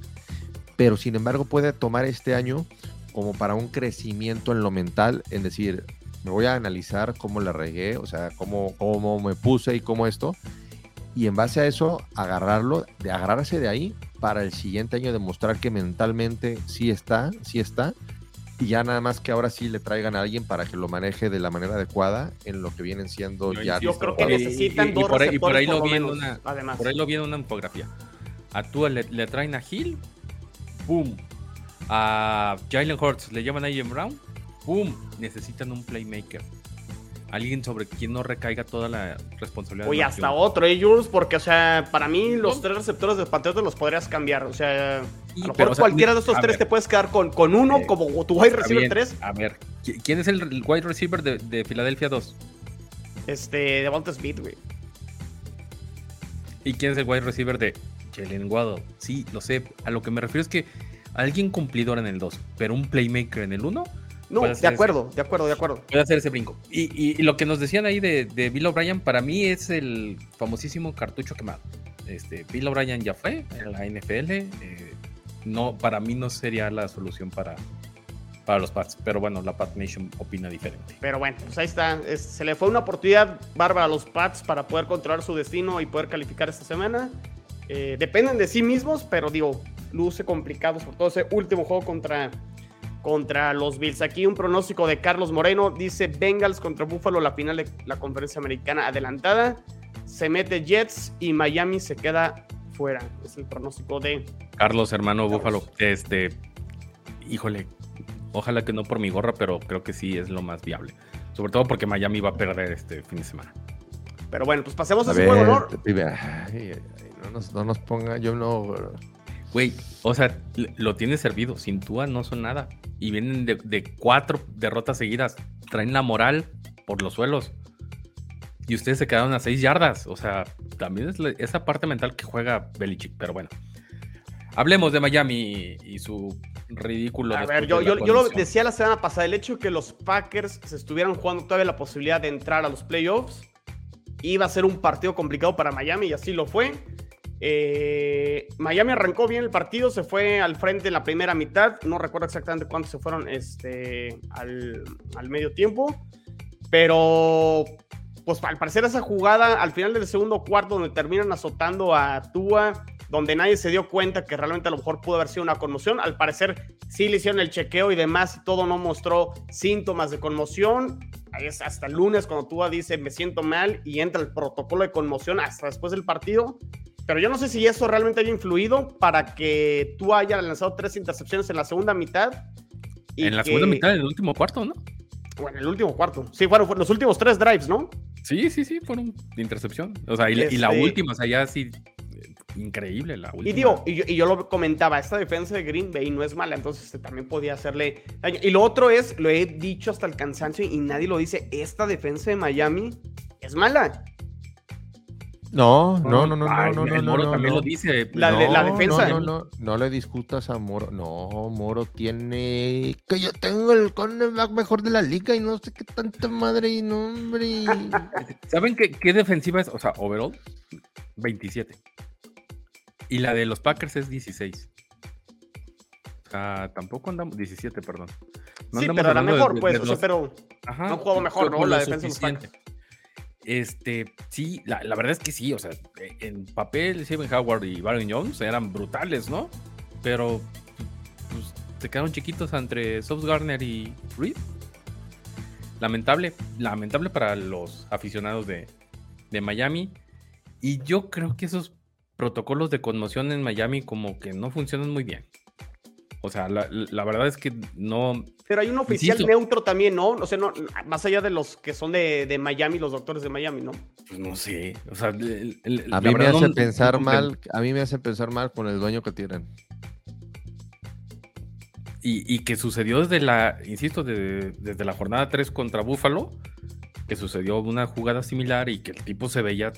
pero sin embargo puede tomar este año como para un crecimiento en lo mental, en decir, me voy a analizar cómo la regué, o sea, cómo, cómo me puse y cómo esto, y en base a eso agarrarlo, de agarrarse de ahí para el siguiente año demostrar que mentalmente sí está, sí está, y ya nada más que ahora sí le traigan a alguien para que lo maneje de la manera adecuada en lo que vienen siendo Yo ya. Yo creo que y- necesitan y dos por ahí- y por ahí lo por vi en lo menos, una- además. por ahí lo vi en una infografía. A Tua le, le traen a Hill, boom. A Jalen Hurts le llaman a Ian Brown, boom. Necesitan un playmaker. Alguien sobre quien no recaiga toda la responsabilidad. de Oye, hasta otro, ¿eh, Jules? Porque, o sea, para mí los ¿No? tres receptores de Patriotas los podrías cambiar. O sea, Sí, a lo pero, mejor o sea, cualquiera de estos tres ver, te puedes quedar con, con uno Eh, como tu wide receiver bien. 3. A ver, ¿qui- ¿quién es el wide receiver de, de Filadelfia 2? Este, de Volta Smith, güey. ¿Y quién es el wide receiver de Jalen Waddle? Sí, lo sé. A lo que me refiero es que alguien cumplidor en el 2, pero un playmaker en el 1 No, de acuerdo, de acuerdo, de acuerdo. puede hacer ese brinco. Y, y- y lo que nos decían ahí de, de Bill O'Brien, para mí es el famosísimo cartucho quemado. Este, Bill O'Brien ya fue en la NFL. eh, no, para mí no sería la solución para, para los Pats. Pero bueno, la Pat Nation opina diferente. Pero bueno, pues ahí está. Es- se le fue una oportunidad bárbara a los Pats para poder controlar su destino y poder calificar esta semana. Eh, dependen de sí mismos, pero digo, luce complicado, sobre todo ese último juego contra, contra los Bills. Aquí un pronóstico de Carlos Moreno. Dice Bengals contra Buffalo, la final de la conferencia americana adelantada. Se mete Jets y Miami se queda fuera. Es el pronóstico de... Carlos, hermano Carlos. Búfalo, este, híjole, ojalá que no por mi gorra, pero creo que sí es lo más viable. Sobre todo porque Miami va a perder este fin de semana. Pero bueno, pues pasemos a A ese ver, juego, ¿no? pibe, ay, ay, no, nos, no nos ponga, yo no. Güey, o sea, lo tienes servido. Sin Tua no son nada. Y vienen de, de cuatro derrotas seguidas. Traen la moral por los suelos. Y ustedes se quedaron a seis yardas. O sea, también es la- esa parte mental que juega Belichick. Pero bueno. Hablemos de Miami y, y su ridículo. A ver, yo, yo, yo lo decía la semana pasada, el hecho de que los Packers se estuvieran jugando todavía la posibilidad de entrar a los playoffs iba a ser un partido complicado para Miami y así lo fue. Eh, Miami arrancó bien el partido, se fue al frente en la primera mitad, no recuerdo exactamente cuántos se fueron este, al, al medio tiempo, pero pues al parecer esa jugada al final del segundo cuarto donde terminan azotando a Tua, donde nadie se dio cuenta que realmente a lo mejor pudo haber sido una conmoción. Al parecer sí le hicieron el chequeo y demás y todo no mostró síntomas de conmoción. Ahí es hasta el lunes cuando Tua dice me siento mal y entra el protocolo de conmoción hasta después del partido. Pero yo no sé si eso realmente haya influido para que Tua haya lanzado tres intercepciones en la segunda mitad. y En la que- segunda mitad del último cuarto, ¿no? Bueno, en el último cuarto. Sí, fueron los últimos tres drives, ¿no? Sí, sí, sí, fueron de intercepción. O sea, y, la- y la Este- última, o sea, ya sí. Increíble la última. Y digo, y yo, y yo lo comentaba, esta defensa de Green Bay no es mala, entonces este, también podía hacerle daño. Y lo otro es, lo he dicho hasta el cansancio y nadie lo dice, esta defensa de Miami es mala. No, no, no, no, Ay, no, no, el no, Moro no, también no. lo dice. La de- la No, defensa. No, no, no, no le discutas a Moro. No, Moro tiene. Que yo tengo el cornerback mejor de la liga y no sé qué tanta madre y no, hombre. ¿Saben qué, qué defensiva es? O sea, overall, 27. Y la de los Packers es 16. O sea, tampoco andamos. 17, perdón. No sí, pero era de- mejor, de- pues, de o sea, los- pero Ajá, han jugado mejor, ¿no? La defensa de los suficiente. Este, sí, la, la verdad es que sí, o sea, en papel, Steven Howard y Baron Jones eran brutales, ¿no? Pero se quedaron chiquitos entre Sauce Garner y Reed. Lamentable, lamentable para los aficionados de, de Miami. Y yo creo que esos protocolos de conmoción en Miami como que no funcionan muy bien. O sea, la, la verdad es que no. Pero hay un oficial Insisto. neutro también, ¿no? O sea, no, más allá de los que son de, de Miami, los doctores de Miami, ¿no? Pues no sé. O sea, el- el- A la mí me hace no- pensar no- mal, a mí me hace pensar mal con el dueño que tienen. Y, y que sucedió desde la, insisto, de- desde la jornada 3 contra Buffalo, que sucedió una jugada similar y que el tipo se veía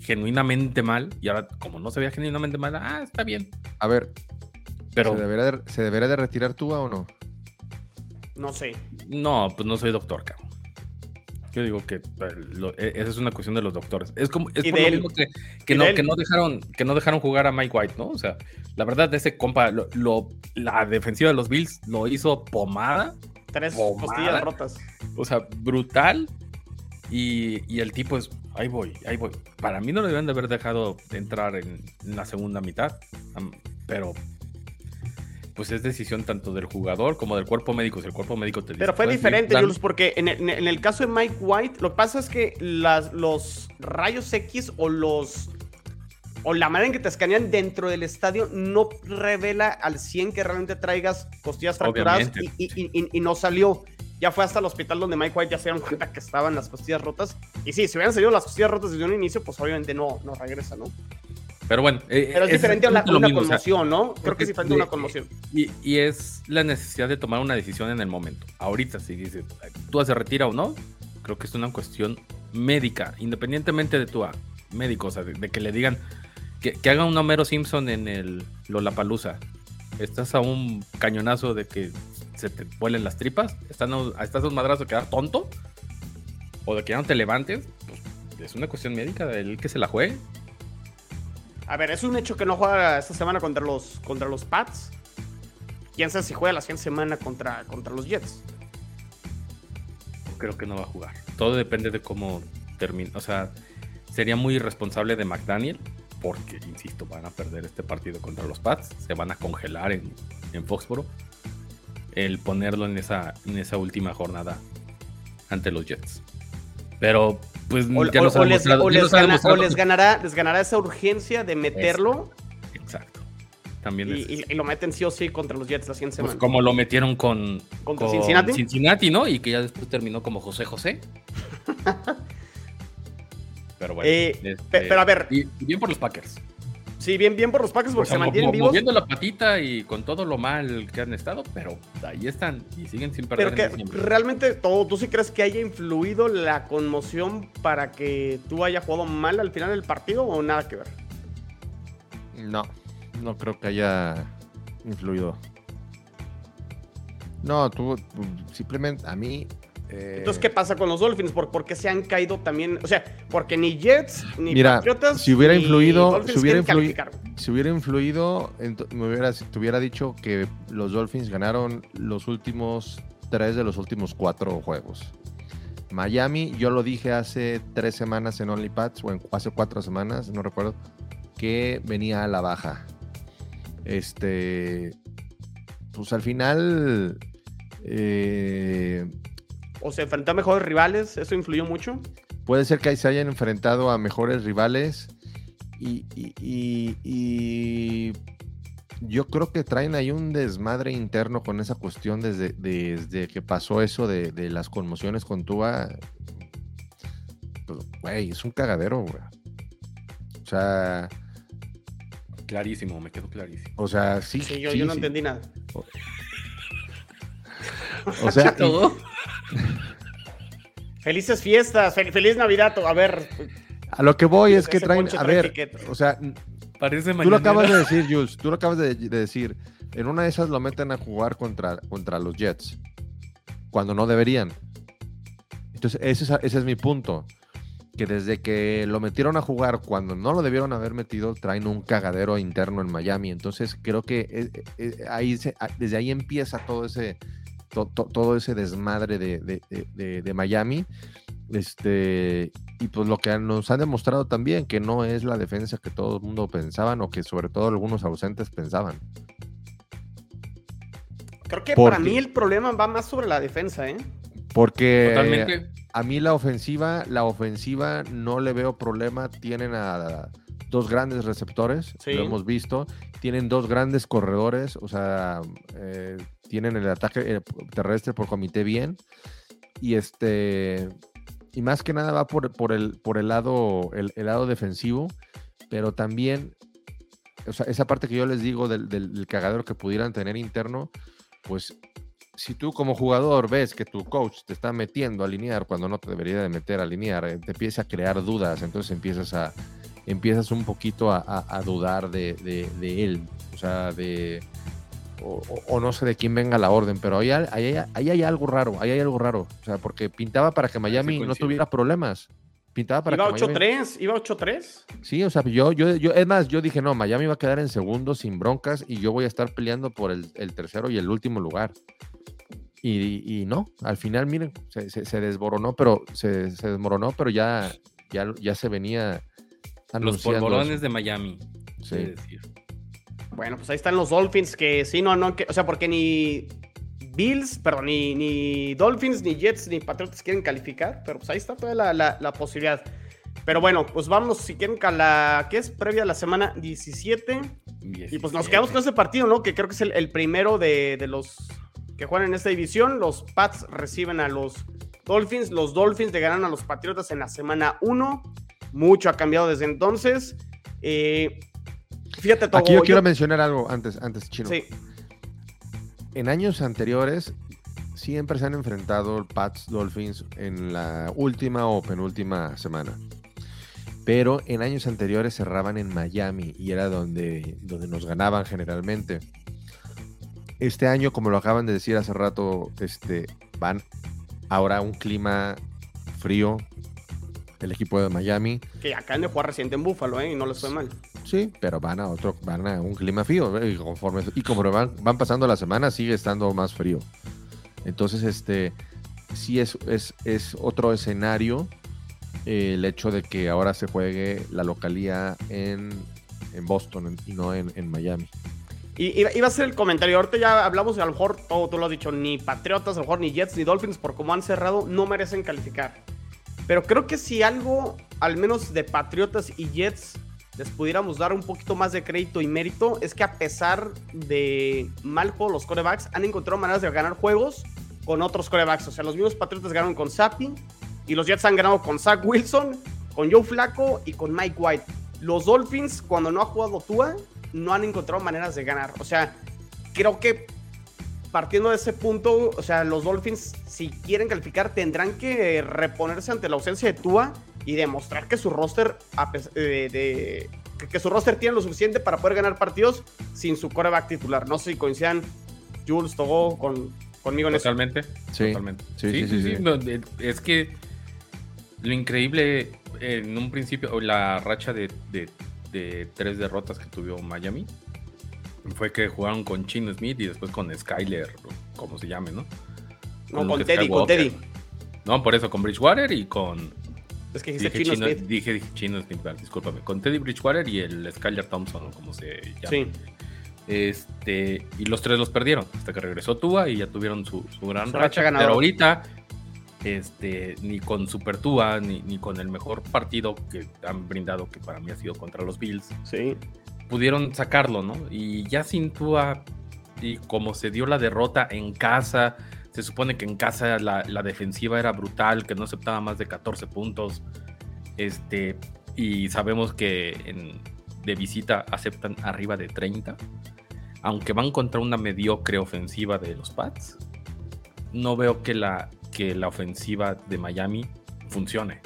genuinamente mal. Y ahora, como no se veía genuinamente mal, ah, está bien. A ver, Pero ¿se, debería de, ¿se debería de retirar Tua o no? No sé. no, pues no soy doctor, cabrón. Yo digo que eh, lo- e- esa es una cuestión de los doctores. Es como es por lo mismo que, que no, que no dejaron que no dejaron jugar a Mike White, ¿no? O sea, la verdad ese compa lo, lo- la defensiva de los Bills lo hizo pomada Tres Pomada. costillas rotas. O sea, brutal. Y, y el tipo es, ahí voy, ahí voy. Para mí no lo deben de haber dejado entrar en, en la segunda mitad. Pero, pues es decisión tanto del jugador como del cuerpo médico. Si el cuerpo médico te dice, Pero fue "Puedes diferente, Jules, porque en el, en el caso de Mike White, lo que pasa es que las, los rayos X o los o la manera en que te escanean dentro del estadio no revela al 100 que realmente traigas costillas fracturadas Obviamente, y, y- y- y no salió. Ya fue hasta el hospital donde Mike White ya se dieron cuenta que estaban las costillas rotas. Y sí, si hubieran salido las costillas rotas desde un inicio, pues obviamente no, no regresa, ¿no? Pero bueno, eh, Pero es diferente a una, lo una mismo, o sea, conmoción, ¿no? Creo que es diferente a una conmoción. Y, y es la necesidad de tomar una decisión en el momento. Ahorita, si dices, tú se retira o no, creo que es una cuestión médica, independientemente de tu ah, médico, o sea, de, de que le digan que, que haga un Homero Simpson en el Lollapalooza. Estás a un cañonazo de que se te vuelen las tripas, están a- estás a un madrazo de quedar tonto, o de que ya no te levantes, pues es una cuestión médica del que se la juegue. A ver, es un hecho que no juega esta semana contra los, contra los Pats. Quién sabe si juega la siguiente semana contra, contra los Jets. creo que no va a jugar. Todo depende de cómo termine. O sea, sería muy irresponsable de McDaniel, porque, insisto, van a perder este partido contra los Pats, se van a congelar en, en Foxboro, el ponerlo en esa, en esa última jornada ante los Jets. Pero, pues, O, ya o- nos o les, demostrado- o ya les nos ha gana- demostrado o les que- ganará, les ganará esa urgencia de meterlo Exacto. También y, es- y- y lo meten sí o sí contra los Jets la siguiente pues, semana. como lo metieron con, ¿Contra con Cincinnati? Cincinnati, ¿no? Y que ya después terminó como José José. Pero bueno. Eh, este, pe- pero a ver. y bien por los Packers. Sí, bien, bien por los Packers porque O sea, se mantienen vivos. Moviendo la patita y con todo lo mal que han estado, pero ahí están y siguen sin perder. Pero que realmente todo, ¿tú sí crees que haya influido la conmoción para que tú haya jugado mal al final del partido o nada que ver? No, no creo que haya influido. No, tú tú, simplemente a mí. Eh, Entonces, ¿qué pasa con los Dolphins? ¿Por, por qué se han caído también? O sea, porque ni Jets, ni Mira, Patriotas, si hubiera ni influido- Dolphins si hubiera calificar. Si hubiera influido, me hubiera, te hubiera dicho que los Dolphins ganaron los últimos tres de los últimos cuatro juegos. Miami, yo lo dije hace tres semanas en OnlyPads, o en- hace cuatro semanas, no recuerdo, que venía a la baja. Este, pues al final, eh, O se enfrentó a mejores rivales, ¿eso influyó mucho? Puede ser que ahí se hayan enfrentado a mejores rivales y, y- y- y yo creo que traen ahí un desmadre interno con esa cuestión desde, desde que pasó eso de, de las conmociones con Tua. Pues, Güey, es un cagadero, güey. O sea, Clarísimo, me quedó clarísimo. o sea, sí. Sí, yo, sí, yo no sí. entendí nada. O sea, y-. Felices fiestas, fel- feliz Navidad. A ver, a lo que voy es que traen, a ver, o sea, Parece Tú lo acabas de decir, Jules. Tú lo acabas de, de decir. En una de esas lo meten a jugar contra, contra los Jets. Cuando no deberían. Entonces, ese es, ese es mi punto. Que desde que lo metieron a jugar cuando no lo debieron haber metido, traen un cagadero interno en Miami. Entonces, creo que eh, eh, ahí se- ah, desde ahí empieza todo ese, to- to- todo ese desmadre de, de- de- Miami. Este, y pues lo que nos han demostrado también, que no es la defensa que todo el mundo pensaban o que sobre todo algunos ausentes pensaban. Creo que para mí el problema va más sobre la defensa, ¿eh? Porque Totalmente. a mí la ofensiva, la ofensiva no le veo problema. Tienen a dos grandes receptores, lo hemos visto. Tienen dos grandes corredores, o sea, eh, tienen el ataque eh, terrestre por comité bien. Y este y más que nada va por, por, el, por el, lado, el, lado defensivo, pero también, o sea, esa parte que yo les digo del, del, cagadero que pudieran tener interno, pues si tú como jugador ves que tu coach te está metiendo a alinear cuando no te debería de meter a alinear, eh, te empieza a crear dudas, entonces empiezas a empiezas un poquito a, dudar de, de, él, o sea, de, o, no sé de quién venga la orden, pero ahí, ahí, hay algo raro, ahí hay algo raro. O sea, porque pintaba para que Miami no tuviera problemas. Pintaba para iba 8-3, iba 8-3. Sí, o sea, yo, yo, yo, es más, yo dije, no, Miami va a quedar en segundo sin broncas y yo voy a estar peleando por el, tercero y el último lugar. Y, no, al final, miren, se, desmoronó, pero se, desmoronó, pero ya, ya, ya se venía. Los polvorones de Miami. Sí. Decir. Bueno, pues ahí están los Dolphins que sí, no, no, que, o sea, porque ni Bills, perdón, ni, ni Dolphins, ni Jets, ni Patriots quieren calificar, pero pues ahí está toda la, la, posibilidad. Pero bueno, pues vamos, si quieren, a la que es previa a la semana 17. Y pues nos quedamos con ese partido, ¿no? Que creo que es el, primero de, de, los que juegan en esta división. Los Pats reciben a los Dolphins. Los Dolphins le ganan a los Patriotas en la semana 1. Mucho ha cambiado desde entonces. Eh, Fíjate, Aquí yo, quiero mencionar algo antes, antes, Chino. Sí. En años anteriores siempre se han enfrentado Pats Dolphins en la última o penúltima semana. Pero en años anteriores cerraban en Miami y era donde, donde nos ganaban generalmente. Este año, como lo acaban de decir hace rato, este, van ahora a un clima frío, el equipo de Miami. Que acá de jugar reciente en Búfalo, ¿eh? Y no les fue mal. Sí, pero van a otro, van a un clima frío, ¿eh? y conforme, y como van, van pasando las semanas, sigue estando más frío. Entonces, este, sí es, es, es otro escenario eh, el hecho de que ahora se juegue la localía en, en Boston y no en, en Miami. Y iba a ser el comentario. Ahorita ya hablamos, a lo mejor todo tú lo has dicho, ni Patriotas, a lo mejor ni Jets ni Dolphins, por cómo han cerrado, no merecen calificar. Pero creo que si algo, al menos de Patriotas y Jets, les pudiéramos dar un poquito más de crédito y mérito, es que a pesar de mal juego los corebacks, han encontrado maneras de ganar juegos con otros corebacks. O sea, los mismos Patriotas ganaron con Sapi y los Jets han ganado con Zach Wilson, con Joe Flaco y con Mike White. Los Dolphins, cuando no ha jugado Tua, no han encontrado maneras de ganar. O sea, creo que partiendo de ese punto, o sea, los Dolphins, si quieren calificar, tendrán que reponerse ante la ausencia de Tua y demostrar que su roster, de, que su roster tiene lo suficiente para poder ganar partidos sin su coreback titular. No sé si coincidan Jules Togo con, conmigo en Totalmente. eso. Sí. Totalmente. Sí, sí, sí. sí, es que lo increíble en un principio, la racha de, de tres derrotas que tuvo Miami fue que jugaron con Chino Smith y después con Skyler, como se llame, ¿no? No, con, Teddy, con Teddy. No, por eso, con Bridgewater y con. Es que dije Chino, Smith. Dije, Chino Smith, discúlpame. Con Teddy Bridgewater y el Skyler Thompson, como se llama. Sí. Este, y los tres los perdieron hasta que regresó Tua y ya tuvieron su, gran racha. Pero ahorita, este, ni con Super Tua, ni, ni con el mejor partido que han brindado, que para mí ha sido contra los Bills. Sí pudieron sacarlo, ¿no? Y ya sin Tua, y como se dio la derrota en casa, se supone que en casa la, defensiva era brutal, que no aceptaba más de 14 puntos. Este, y sabemos que de visita aceptan arriba de 30. Aunque van contra una mediocre ofensiva de los Pats, no veo que la, que la ofensiva de Miami funcione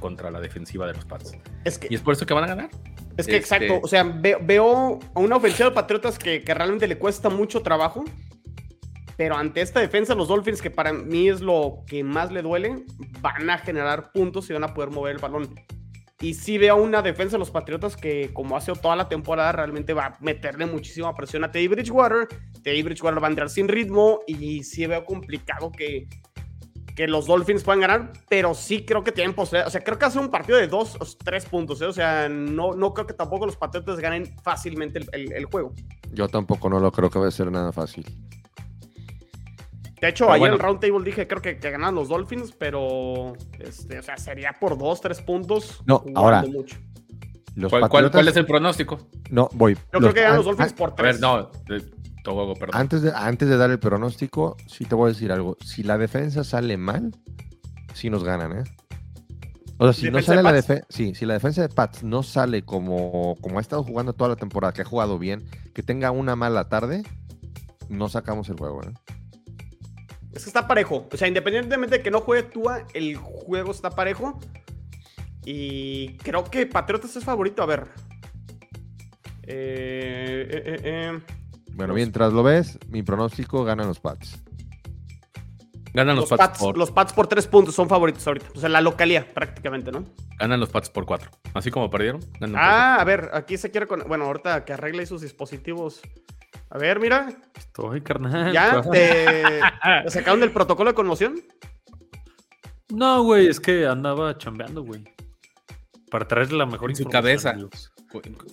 contra la defensiva de los Pats. Es que, y es por eso que van a ganar. Es que exacto, este o sea, veo, a una ofensiva de Patriotas que, realmente le cuesta mucho trabajo, pero ante esta defensa, los Dolphins, que para mí es lo que más le duele, van a generar puntos y van a poder mover el balón. Y sí veo una defensa de los Patriotas que, como hace toda la temporada, realmente va a meterle muchísima presión a Teddy Bridgewater. Teddy Bridgewater va a entrar sin ritmo y sí veo complicado que, que los Dolphins puedan ganar, pero sí creo que tienen posibilidad. O sea, creo que hace un partido de dos o tres puntos. ¿eh? O sea, no, no creo que tampoco los Patriotas ganen fácilmente el, juego. Yo tampoco no lo creo que va a ser nada fácil. De hecho, Pero ayer bueno. en el round table dije creo que, que ganan los Dolphins, pero este, o sea, sería por dos, tres puntos. No, ahora, mucho. Los ¿Cuál, cuál- Patriotas- cuál es el pronóstico? No, voy. Yo creo que ganan los Dolphins por A tres. ver, no, Togogo, perdón. Antes de, antes de dar el pronóstico, sí te voy a decir algo. Si la defensa sale mal, sí nos ganan, ¿eh? O sea, si no ¿Defensa sale de la defensa, sí, si la defensa de Pats no sale como, como ha estado jugando toda la temporada, que ha jugado bien, que tenga una mala tarde, no sacamos el juego, ¿eh? Es que está parejo. O sea, independientemente de que no juegue Tua, el juego está parejo. Y creo que Patriotas es favorito. A ver. Eh, eh, eh, eh. Bueno, mientras lo ves, mi pronóstico ganan los Pats. Ganan los, Los, Pats, Pats, por, los Pats por tres puntos son favoritos ahorita. O sea, la localía prácticamente, ¿no? ganan los Pats por cuatro. Así como perdieron. ganan por Ah, a ver, aquí se quiere con... Bueno, ahorita que arregle sus dispositivos. A ver, mira, Estoy, carnal. ya ¿qué te, te sacaron del protocolo de conmoción. No, güey, es que andaba chambeando, güey. Para traerle la mejor En su información, cabeza. amigos.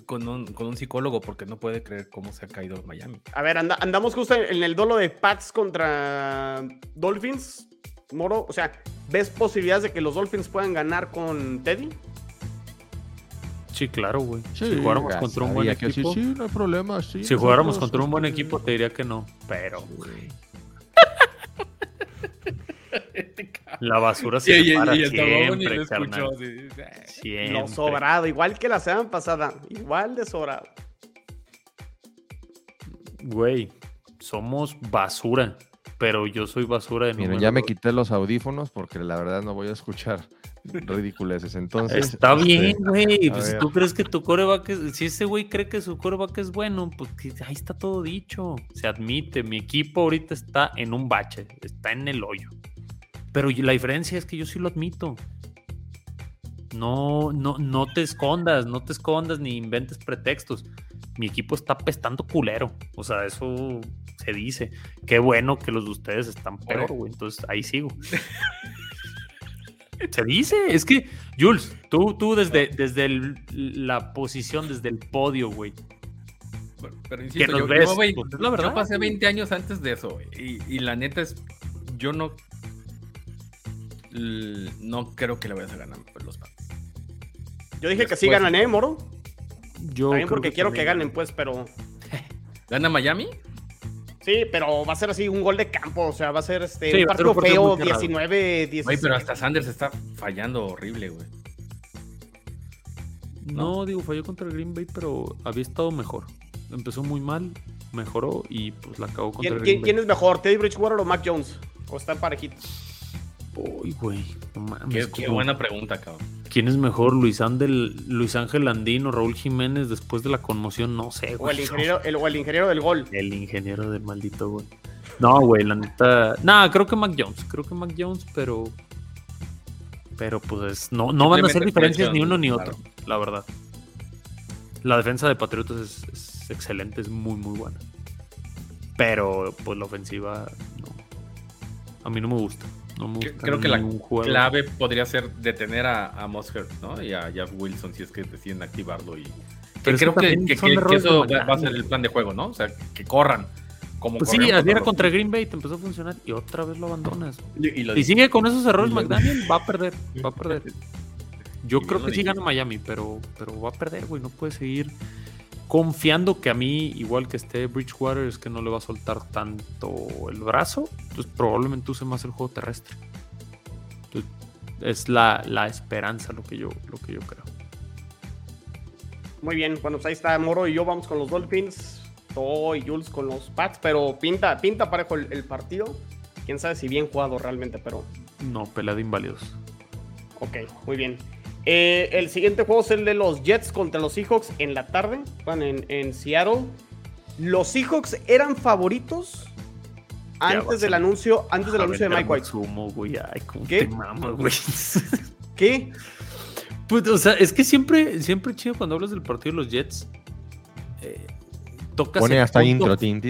Con un, con un psicólogo porque no puede creer cómo se ha caído Miami. A ver, anda- andamos justo en, en el dolo de Pats contra Dolphins. Moro, o sea, ¿ves posibilidades de que los Dolphins puedan ganar con Teddy? Sí, claro, güey. si jugáramos contra un buen sí, equipo. Sí, no hay problema, sí. Si jugáramos contra un buen equipo, te diría que no. Pero, güey. La basura se separa siempre, carnal. Siempre. Lo sobrado, igual que la semana pasada. Igual de sobrado. Güey, somos basura. Pero yo soy basura de Miren, ya me quité los audífonos porque la verdad no voy a escuchar ridiculeces. Entonces, Está este, bien, güey. Pues tú crees que tu coreback es. Si ese güey cree que su coreback es bueno, pues ahí está todo dicho. Se admite. Mi equipo ahorita está en un bache. Está en el hoyo. Pero yo- la diferencia es que yo sí lo admito. No, no, no te escondas, no te escondas ni inventes pretextos. Mi equipo está pestando culero. O sea, eso se dice. Qué bueno que los de ustedes están peor, güey. Entonces ahí sigo. Se dice, es que, Jules, tú, tú desde, desde el- la posición, desde el podio, güey. Pero, pero insisto, nos yo, ves, yo, pues, es la verdad, yo pasé güey. 20 años antes de eso. Y, y la neta es. Yo no. No creo que le vayas a ganar pues, los Pats. Yo dije que sí ganan, ¿eh, Moro? Yo También porque quiero que ganen, pues, pero... ¿Gana Miami? Sí, pero va a ser así un gol de campo. O sea, va a ser este, Sí, un partido feo, muy cerrado. 19, 17. Güey, pero hasta Sanders está fallando horrible, güey. No, digo, falló contra el Green Bay, pero había estado mejor. Empezó muy mal, mejoró y pues la acabó contra ¿Quién, el quién- Green quién Bay. es mejor, Teddy Bridgewater o Mac Jones? ¿O están parejitos? Uy, güey. no mames, Qué, buena pregunta, cabrón. ¿Quién es mejor, Luis, Ángel, Luis Ángel Andino, Raúl Jiménez después de la conmoción? No sé, O güey. el ingeniero, el, o el ingeniero del gol. El ingeniero del maldito, güey. No, güey, la neta. No, creo que Mac Jones. Creo que Mac Jones, pero. Pero pues no, no van a hacer diferencias presión, ni uno ni claro. otro, la verdad. La defensa de Patriotas es, es excelente, es muy, muy buena. Pero pues la ofensiva, no. A mí no me gusta. No me Que- gusta Creo que la juego. clave podría ser detener a, a Mosher, ¿no? Y a Jeff Wilson si es que deciden activarlo. Y Pero creo que, eso va, va a ser el plan de juego, ¿no? O sea, que corran. Como Pues sí, así era contra Green Bay, te empezó a funcionar y otra vez lo abandonas. Y, y lo sigue con esos errores McDaniel, va a perder, va a perder. Yo Y creo que sí gana Miami, pero, pero va a perder, güey. No puede seguir confiando que a mí, igual que esté Bridgewater, es que no le va a soltar tanto el brazo. Entonces probablemente use más el juego terrestre. Entonces, es la, la esperanza lo que yo, lo que yo creo. Muy bien, bueno, pues ahí está Moro y yo vamos con los Dolphins. Todo y Jules con los Pats, pero pinta, pinta parejo el, el partido. Quién sabe si bien jugado realmente, pero No, pelea de inválidos. ok, muy bien. Eh, el siguiente juego es el de los Jets contra los Seahawks en la tarde. En, en Seattle. Los Seahawks eran favoritos antes del anuncio, antes del anuncio de Mike White. Matsumo, güey. Ay, cómo ¿Qué? te mamas, güey. ¿Qué? Pues, o sea, es que siempre, siempre chido cuando hablas del partido de los Jets. Eh, tocas Pone el hasta punto- intro. tin,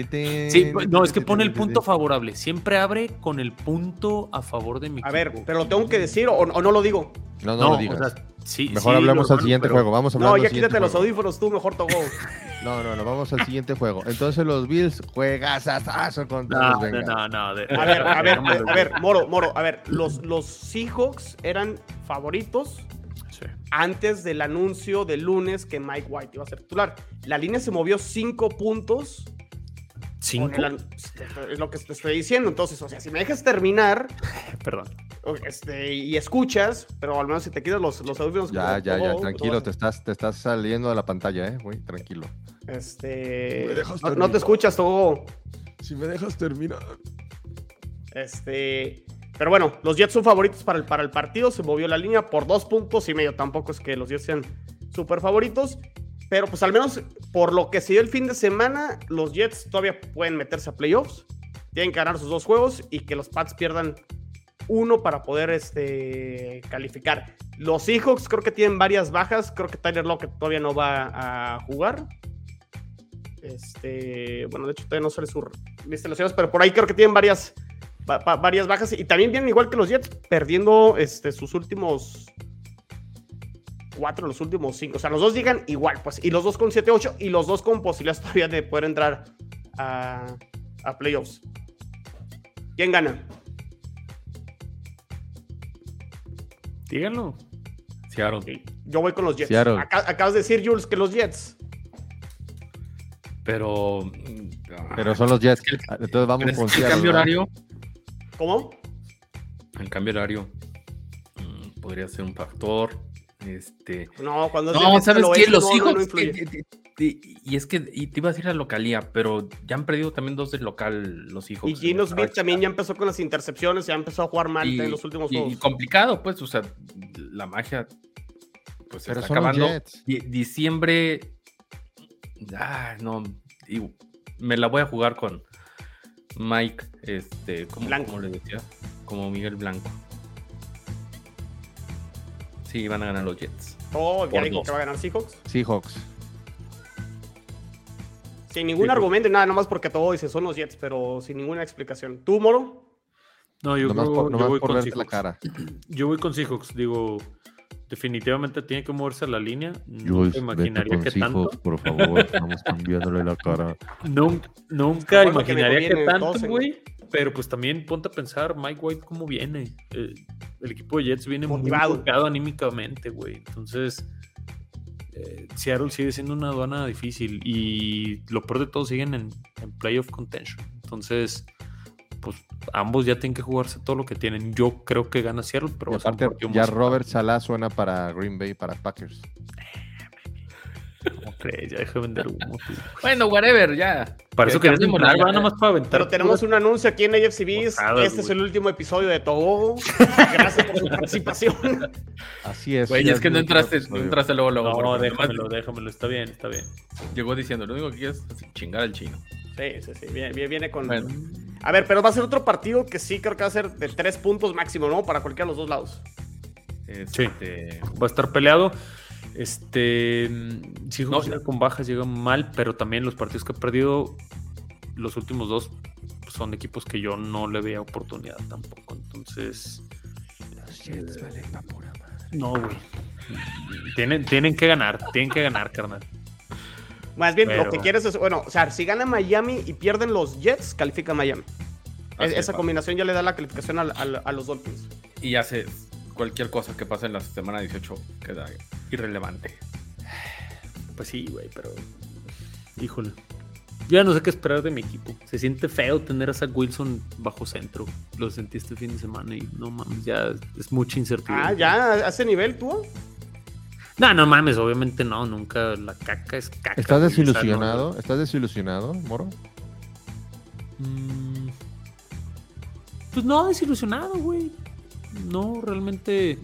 Sí, no, es que pone el punto favorable. Siempre abre con el punto a favor de mi A ver, pero lo tengo que decir o, o no lo digo. No, no, No, lo o digas. sea, sí, Mejor sí, hablemos lo al siguiente pero- juego. Vamos a hablar No, ya quítate los juego. audífonos tú, mejor Togo. No, no, no, vamos al siguiente juego. Entonces los Bills juegas contra No, los no, no, de- A ver, a ver, a ver, Moro, Moro, a ver, los, los Seahawks eran favoritos Sí. antes del anuncio del lunes que Mike White iba a ser titular. La línea se movió cinco puntos. ¿Cinco? el an- es lo que te estoy diciendo. Entonces, o sea, si me dejas terminar Perdón. este, y escuchas, pero al menos si te quitas los, los audífonos. Ya, como ya, ya, tranquilo, todo, te estás, te estás saliendo de la pantalla, eh, güey, tranquilo. Este. ¿Me dejas No, no te escuchas, todo. Si me dejas terminar. Este. Pero bueno, los Jets son favoritos para el, para el partido. Se movió la línea por dos puntos y medio. Tampoco es que los Jets sean súper favoritos. Pero pues al menos por lo que se dio el fin de semana, los Jets todavía pueden meterse a playoffs. Tienen que ganar sus dos juegos y que los Pats pierdan uno para poder este, calificar. Los Seahawks creo que tienen varias bajas. Creo que Tyler Lockett todavía no va a jugar. Este, bueno, de hecho todavía no sale su lista pero por ahí creo que tienen varias, va- va- varias bajas y también vienen igual que los Jets, perdiendo este, sus últimos cuatro, los últimos cinco. O sea, los dos llegan igual, pues, y los dos con 7-8 y los dos con posibilidades todavía de poder entrar a, a playoffs. ¿Quién gana? Díganlo. Seattle. Yo voy con los Jets. Seattle. Acá- acabas de decir, Jules, que los Jets. Pero. Pero son los Jets. Entonces vamos con que el Seattle, cambio ¿verdad? horario. ¿Cómo? El cambio horario. mm, podría ser un factor. Este. No, cuando es No, ¿sabes este qué? Los oeste, no, no, hijos. no y es que. Y te iba a decir la localía, pero ya han perdido también dos del local los hijos. Y Gino Smith también ya empezó con las intercepciones, ya empezó a jugar mal en los últimos y, juegos. y complicado, pues, o sea, la magia. Pues se está acabando. Diciembre. Ah, no. y me la voy a jugar con Mike, este, ¿cómo, Blanco. cómo le decía? Como Miguel Blanco. Sí, van a ganar los Jets. Oh, ya dijo que va a ganar Seahawks. Seahawks. Sin ningún argumento, nada, nomás porque todo dice son los Jets, pero sin ninguna explicación. ¿Tú, Moro? No, yo, Nomás creo- por, yo nomás voy por con la Seahawks. cara. Yo voy con Seahawks. Digo, definitivamente tiene que moverse la línea. No Jules, imaginaría que tanto. Por favor. Estamos cambiándole la cara. Nunca, nunca imaginaría que tanto, güey. Pero pues también ponte a pensar, Mike White, cómo viene. Eh, el equipo de Jets viene Motivado. muy golpeado anímicamente, güey. Entonces, eh, Seattle sigue siendo una aduana difícil. Y lo peor de todo, siguen en, en playoff contention. Entonces, pues ambos ya tienen que jugarse todo lo que tienen. Yo creo que gana Seattle, pero Y va a ser un aparte, ya Robert Salah suena para Green Bay, para Packers. ¿Cómo crees? Ya deja de vender humo. tío. Bueno, whatever, ya. Para eso querías ya. nada más para aventar. Pero tenemos un anuncio aquí en AFC Beast. Botadas, Este es el último episodio de Togo. Gracias por su participación. Así es. Güey, es que no entraste, no entraste luego, luego. No, nomás déjamelo, déjamelo. Está bien, está bien. Llegó diciendo, lo único que quieres es chingar al chino. Sí, sí, sí. Viene, con. Bueno, A ver, pero va a ser otro partido que sí creo que va a ser de tres puntos máximo, ¿no? Para cualquiera de los dos lados. este, Va a estar peleado. Este. Sí, No, llega con bajas, llega mal, pero también los partidos que ha perdido, los últimos dos, son equipos que yo no le veía oportunidad tampoco. Entonces. No, güey. Tienen, tienen que ganar, tienen que ganar, carnal. Más bien, Pero- lo que quieres es, bueno, o sea, si gana Miami y pierden los Jets, califica Miami. Esa va. combinación ya le da la calificación al- al- a los Dolphins. y hace cualquier cosa que pase en la semana 18 queda irrelevante. Pues sí, güey, pero. Híjole. Yo ya no sé qué esperar de mi equipo. Se siente feo tener a Zach Wilson bajo centro. Lo sentí este fin de semana y no mames, ya es mucha incertidumbre. Ah, ya, a ese nivel, tú. No, no mames, obviamente no, nunca la caca es caca. ¿Estás güey, desilusionado? ¿Estás desilusionado, Moro? Mm, Pues no, desilusionado, güey. No, realmente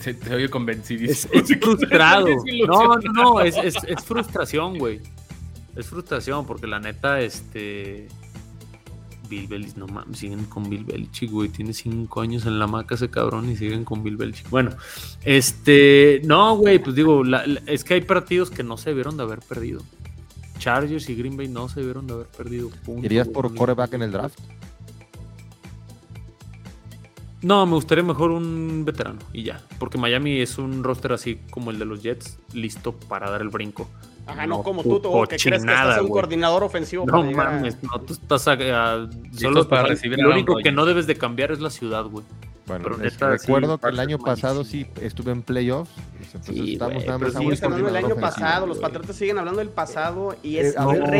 Se, se oye convencidísimo. es frustrado. No, no, no, es, es- es frustración, güey. Es frustración porque la neta, este... Bill Belichick, no mames, siguen con Bill Belichick, güey. Tiene cinco años en la maca ese cabrón y siguen con Bill Belichick. Bueno, este... No, güey, pues digo, la- la- es que hay partidos que no se debieron de haber perdido. Chargers y Green Bay no se debieron de haber perdido. punto, ¿Irías güey. por coreback en el draft? No, me gustaría mejor un veterano y ya. Porque Miami es un roster así como el de los Jets, listo para dar el brinco. Ajá, no, No, como tú, tú que crees que estás un güey. coordinador ofensivo. No a- mames, no, tú estás a- a- Listos para recibir Lo único que no debes de cambiar es la ciudad, güey. Bueno, Pero neta, sí, recuerdo que el año pasado sí estuve en playoffs. Entonces Sí, estamos a Sigues un hablando del año pasado, los. Patriotas siguen hablando del pasado y Eh, es a ver,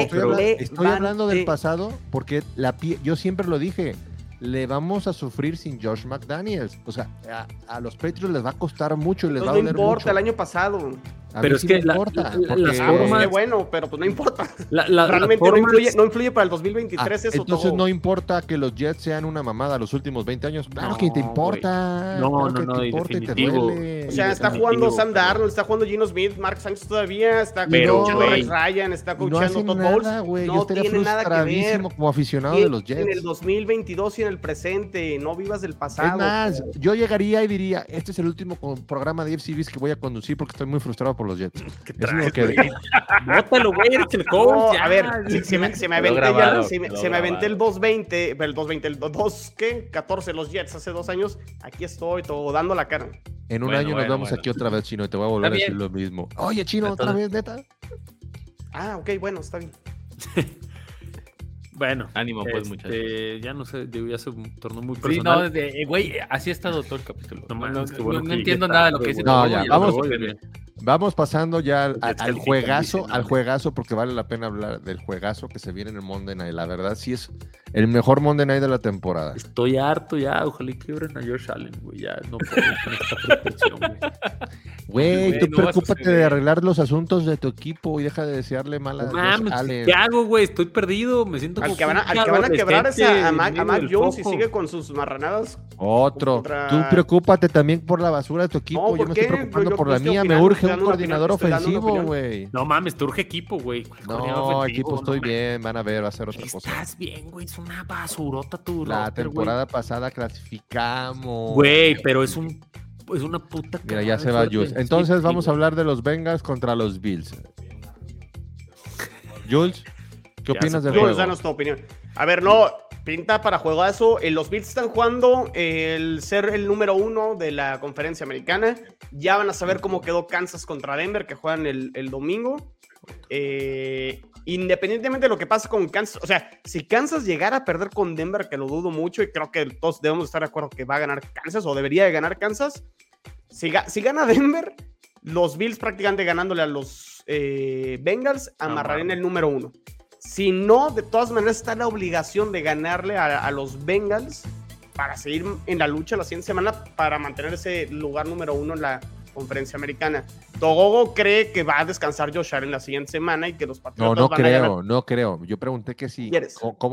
estoy, hablando del pasado porque la pie- yo siempre lo dije. Le vamos a sufrir sin Josh McDaniels. O sea, a, a los Patriots les va a costar mucho y les va a Entonces no doler importa mucho. el año pasado. A Pero es sí que la- importa. la- porque- las Ah, formas- qué bueno, pero pues no importa. La- Realmente no formas- influye, no influye para el Ah, 2023 eso entonces todo. no importa que los Jets sean una mamada los últimos 20 años. Claro No, que te importa. No, claro no, que no, te importa y te definitivo. duele. O sea, está definitivo, jugando Sam Darnold, está jugando Gino Smith, Mark Sánchez todavía, está Pero, coachando Rex Ryan, está no coachando hacen Todd nada, Bowles. güey. Yo No estaría tiene nada que ver. frustradísimo como aficionado de los En el Jets. 2022 y en el presente, no vivas del Es pasado. más, yo llegaría y diría, este es el último programa de FCBs que voy a conducir porque estoy muy frustrado por los Jets. ¿Qué Eso es lo traes, que- güey? Bótalo, güey, eres el coach. No, ya. a ver, si, si me, si me aventé, ya- grabado, si me, quedó si me aventé el grabado. 220, el 220, el 2, ¿qué? 14 los Jets hace dos años, aquí estoy, todo dando la cara. En un Bueno, año nos bueno, vemos bueno. aquí otra vez, Chino, y te voy a volver a decir lo mismo. Oye, Chino, otra vez, neta. Ah, ok, bueno, está bien. Bueno, Ánimo, pues, este, muchachos. ya no sé, ya se tornó muy Sí, personal. no, de- eh, güey, así ha estado todo el capítulo. No No, no- bueno no entiendo ya nada de lo que dice. No, todo, ya, vamos- Vamos pasando ya al, juegazo, al juegazo, porque vale la pena hablar del juegazo que se viene en el Monday Night. La verdad, sí es el mejor Monday Night de la temporada. Estoy harto ya, ojalá y quiebren a Josh Allen, güey. Ya no puedo con esta frustración, güey. Güey, tú no preocúpate de arreglar los asuntos de tu equipo y deja de desearle mal a Josh Allen. ¿qué hago, güey? Estoy perdido, me siento Al que van a, al que van a quebrar es a, Mac, a Jones y sigue con sus marranadas. Otro. Contra- Tú preocúpate también por la basura de tu equipo. No, Yo ¿por me estoy preocupando Yo- yo- por la mía. Me urge un coordinador opinión, ofensivo, güey. No mames, te urge equipo, güey. ¿Cuál coordinador No, equipo, estoy bien. Van a ver, va a ser otra cosa. Estás bien, güey. Es una basurota tu La roster, temporada pasada clasificamos. Güey, pero es un es una puta Mira, ya de se va. Jules. Entonces sí, vamos a hablar de los Bengals contra los Bills. Jules, ¿qué opinas se del Yo juego? les danos tu opinión. A ver, no, pinta para juegazo. Eh, Los Bills están jugando el ser el número uno de la conferencia americana. Ya van a saber cómo quedó Kansas contra Denver, que juegan el, el domingo. Eh, independientemente de lo que pase con Kansas, o sea, si Kansas llegara a perder con Denver, que lo dudo mucho, y creo que todos debemos estar de acuerdo que va a ganar Kansas o debería de ganar Kansas. Si gana Denver, los Bills prácticamente ganándole a los eh, Bengals, amarrarían el número uno. Si no, de todas maneras está la obligación de ganarle a, a los Bengals para seguir en la lucha la siguiente semana para mantener ese lugar número uno en la conferencia americana. Togogo cree que va a descansar Josh Allen la siguiente semana y que los No, Patriotas no van a ganar. creo, no creo. Yo pregunté que si,